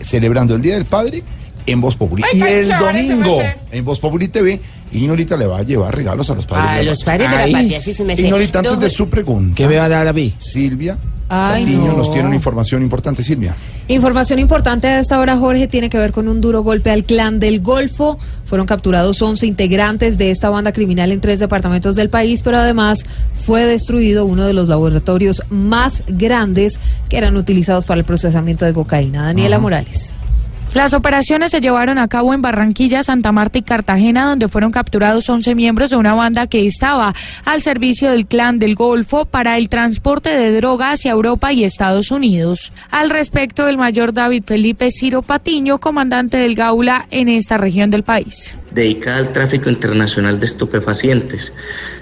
celebrando el Día del Padre en Voz Populi. Y el domingo, en Voz Populi TV, Ignorita le va a llevar regalos a los padres A de la los padres de la patria, sí se me sé. Ignorita, antes de su pregunta. ¿Qué me van a dar a mí? Silvia Ay, Patiño no. nos tiene una información importante, Silvia. Información importante a esta hora, Jorge, tiene que ver con un duro golpe al clan del Golfo. Fueron capturados 11 integrantes de esta banda criminal en tres departamentos del país, pero además fue destruido uno de los laboratorios más grandes que eran utilizados para el procesamiento de cocaína. Daniela Morales. Las operaciones se llevaron a cabo en Barranquilla, Santa Marta y Cartagena, donde fueron capturados 11 miembros de una banda que estaba al servicio del clan del Golfo para el transporte de droga hacia Europa y Estados Unidos. Al respecto, el mayor David Felipe Ciro Patiño, comandante del Gaula en esta región del país. dedicada al tráfico internacional de estupefacientes.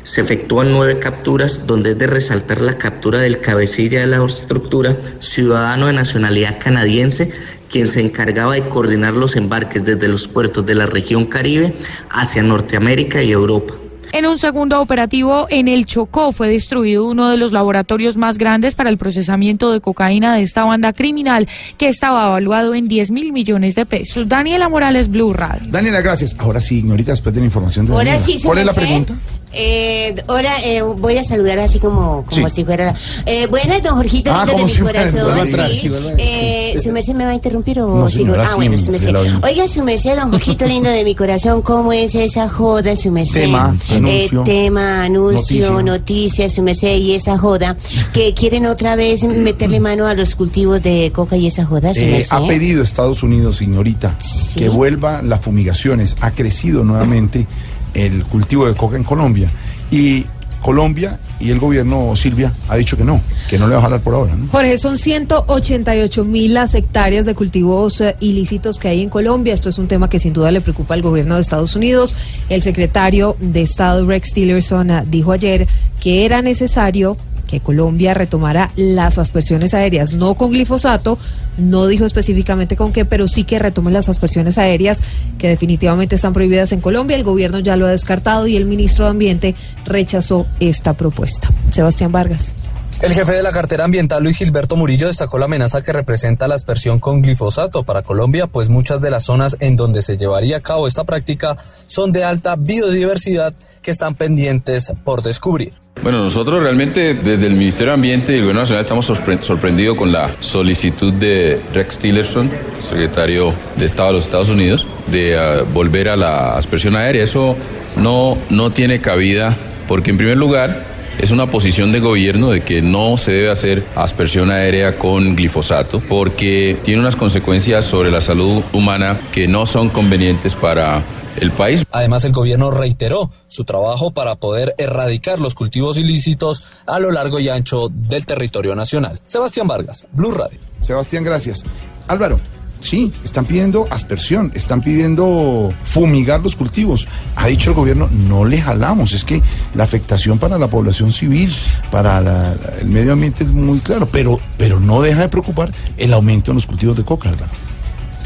Se efectúan nueve capturas, donde es de resaltar la captura del cabecilla de la estructura, ciudadano de nacionalidad canadiense, quien se encargaba de coordinar los embarques desde los puertos de la región Caribe hacia Norteamérica y Europa. En un segundo operativo en el Chocó fue destruido uno de los laboratorios más grandes para el procesamiento de cocaína de esta banda criminal que estaba evaluado en 10 mil millones de pesos. Daniela Morales, Blue Radio. Daniela, gracias. Ahora sí, Ignorita, después de la información de Ahora Daniela. sí, ¿Cuál es la pregunta? Eh, ahora eh, voy a saludar así como, como Sí. si fuera. Eh, buenas, don Jorgito, Ah, lindo de mi si corazón. sí. sí, Eh, ¿Su merced me va a interrumpir o No, sigo? señora, Ah, bueno, su merced. Oiga, su merced, don Jorgito, lindo de mi corazón, ¿cómo es esa joda, su merced? Tema, Eh, anuncio, tema, anuncio, noticia. noticia, su merced, y esa joda. Que quieren otra vez meterle mano a los cultivos de coca y esa joda, su Eh, merced. ha pedido Estados Unidos, señorita, que vuelva las fumigaciones. Ha crecido nuevamente el cultivo de coca en Colombia. Y Colombia y el gobierno, Silvia, ha dicho que no, que no le va a jalar por ahora. Jorge, son 188 mil las hectáreas de cultivos eh, ilícitos que hay en Colombia. Esto es un tema que sin duda le preocupa al gobierno de Estados Unidos. El secretario de Estado, Rex Tillerson, ah, dijo ayer que era necesario que Colombia retomara las aspersiones aéreas, no con glifosato, no dijo específicamente con qué, pero sí que retome las aspersiones aéreas que definitivamente están prohibidas en Colombia. El gobierno ya lo ha descartado y el ministro de Ambiente rechazó esta propuesta. Sebastián Vargas. El jefe de la cartera ambiental, Luis Gilberto Murillo, destacó la amenaza que representa la aspersión con glifosato para Colombia, pues muchas de las zonas en donde se llevaría a cabo esta práctica son de alta biodiversidad que están pendientes por descubrir. Bueno, nosotros realmente desde el Ministerio de Ambiente y el Gobierno Nacional estamos sorpre- sorprendidos con la solicitud de Rex Tillerson, secretario de Estado de los Estados Unidos, de ah, volver a la aspersión aérea. Eso no, no tiene cabida porque en primer lugar es una posición de gobierno de que no se debe hacer aspersión aérea con glifosato porque tiene unas consecuencias sobre la salud humana que no son convenientes para el país. Además, el gobierno reiteró su trabajo para poder erradicar los cultivos ilícitos a lo largo y ancho del territorio nacional. Sebastián Vargas, Blue Radio. Sebastián, gracias. Álvaro, sí, están pidiendo aspersión, están pidiendo fumigar los cultivos. Ha dicho el gobierno, no le jalamos. Es que la afectación para la población civil, para la- el medio ambiente es muy claro, pero, pero no deja de preocupar el aumento en los cultivos de coca, Álvaro.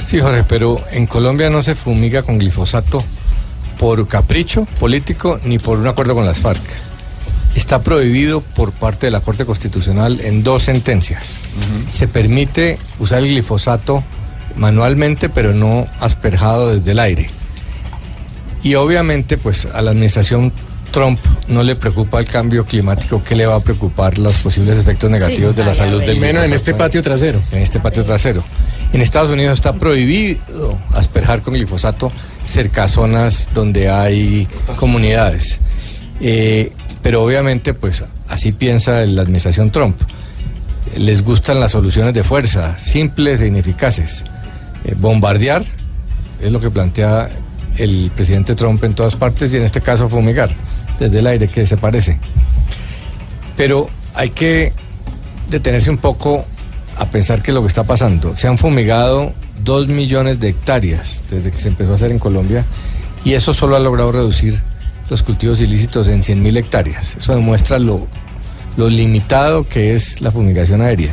Sí, Jorge, pero en Colombia no se fumiga con glifosato por capricho político ni por un acuerdo con las FARC. Está prohibido por parte de la Corte Constitucional en dos sentencias. Se permite usar el glifosato manualmente, pero no asperjado desde el aire. Y obviamente, pues a la administración Trump no le preocupa el cambio climático, ¿qué le va a preocupar los posibles efectos negativos de la salud del Menos en este patio trasero. en este patio trasero. En Estados Unidos está prohibido asperjar con glifosato cerca a zonas donde hay comunidades. Eh, pero obviamente, pues así piensa la administración Trump. Les gustan las soluciones de fuerza, simples e ineficaces. Eh, bombardear es lo que plantea el presidente Trump en todas partes y en este caso fumigar desde el aire, que se parece. Pero hay que detenerse un poco a pensar que lo que está pasando. Se han fumigado dos millones de hectáreas desde que se empezó a hacer en Colombia y eso solo ha logrado reducir los cultivos ilícitos en 100 mil hectáreas. Eso demuestra lo limitado que es la fumigación aérea.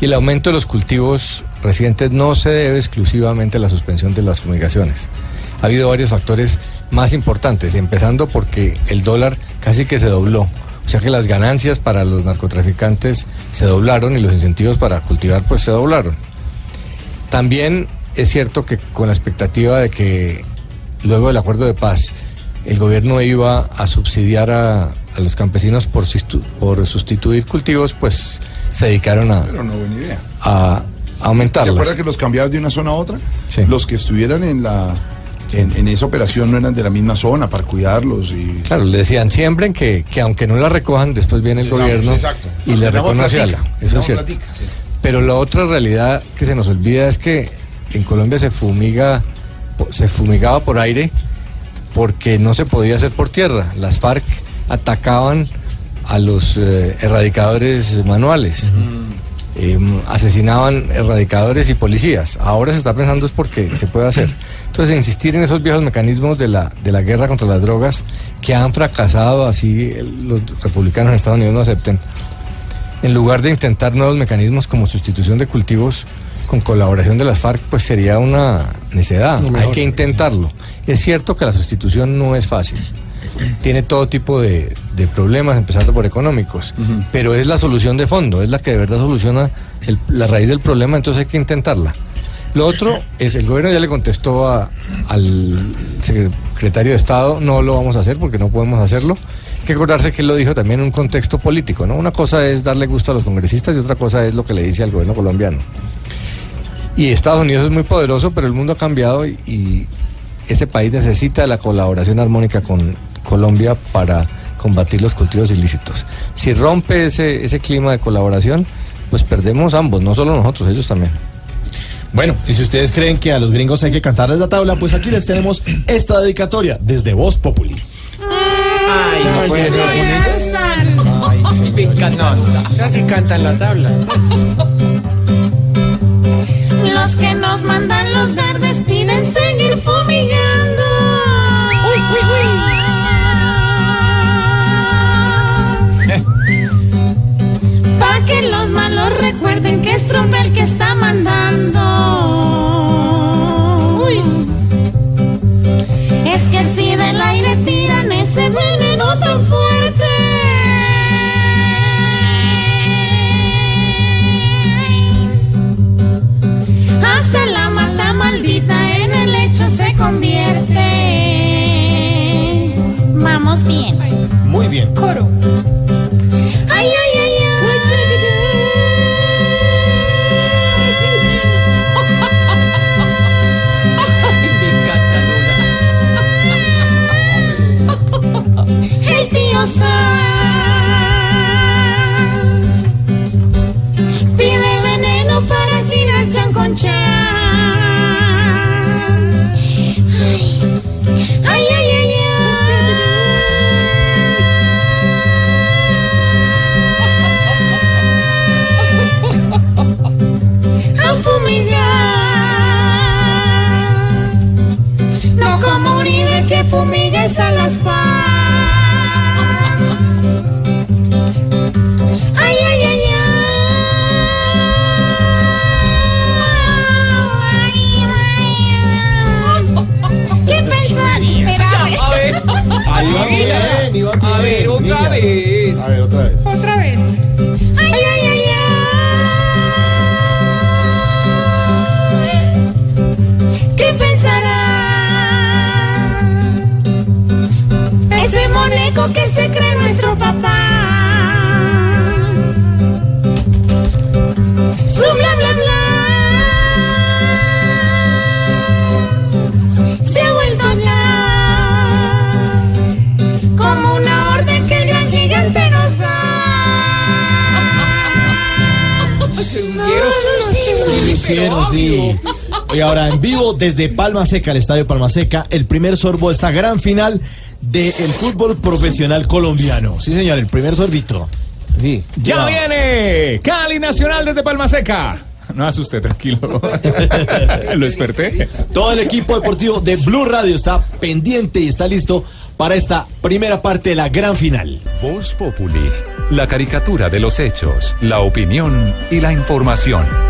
Y el aumento de los cultivos recientes no se debe exclusivamente a la suspensión de las fumigaciones. Ha habido varios factores más importantes, empezando porque el dólar casi que se dobló. O sea que las ganancias para los narcotraficantes se doblaron y los incentivos para cultivar pues se doblaron. También es cierto que con la expectativa de que luego del acuerdo de paz el gobierno iba a subsidiar a, a los campesinos por, por sustituir cultivos, pues se dedicaron a, Pero no buena idea. a ¿Se aumentarlas. acuerda que los cambiaban de una zona a otra? Los que estuvieran en la en, en esa operación no eran de la misma zona para cuidarlos y Claro, le decían siembren que, que aunque no la recojan, después viene el Sí, gobierno y le reconoce les Eso es cierto. platica, sí. Pero la otra realidad que se nos olvida es que en Colombia se fumiga, se fumigaba por aire porque no se podía hacer por tierra. Las FARC atacaban a los eh, erradicadores manuales. Eh, asesinaban erradicadores y policías. Ahora se está pensando es porque se puede hacer. Entonces, insistir en esos viejos mecanismos de la, de la guerra contra las drogas que han fracasado, así los republicanos en Estados Unidos no acepten, en lugar de intentar nuevos mecanismos como sustitución de cultivos con colaboración de las FARC, pues sería una necedad. Hay que intentarlo. Es cierto que la sustitución no es fácil. Tiene todo tipo de, de problemas, empezando por económicos, pero es la solución de fondo, es la que de verdad soluciona el- la raíz del problema, entonces hay que intentarla. Lo otro es, el gobierno ya le contestó a- al secretario de Estado, no lo vamos a hacer porque no podemos hacerlo. Hay que acordarse que él lo dijo también en un contexto político, ¿no? Una cosa es darle gusto a los congresistas y otra cosa es lo que le dice al gobierno colombiano. Y Estados Unidos es muy poderoso, pero el mundo ha cambiado y, y ese país necesita la colaboración armónica con Colombia para combatir los cultivos ilícitos. Si rompe ese, ese clima de colaboración, pues perdemos ambos, no solo nosotros, ellos también. Bueno, y si ustedes creen que a los gringos hay que cantar desde la tabla, pues aquí les tenemos esta dedicatoria desde Voz Populi. Ay, no puede ser. Ay, sí, No, ya sí cantan la tabla. Los que nos mandan los verdes piden seguir fumigando. Pa' que los malos recuerden que es Trump el que está mandando. Uy. Es que si del aire tiran ese veneno tan fuerte. Bien. Coro. Desde Palma Seca, el estadio Palma Seca, el primer sorbo de esta gran final del fútbol profesional colombiano. Sí, señor, el primer sorbito. Sí. ¡Ya viene! Cali Nacional desde Palma Seca. No asuste, tranquilo. Lo desperté. Todo el equipo deportivo de Blue Radio está pendiente y está listo para esta primera parte de la gran final. Voz Populi, la caricatura de los hechos, la opinión y la información.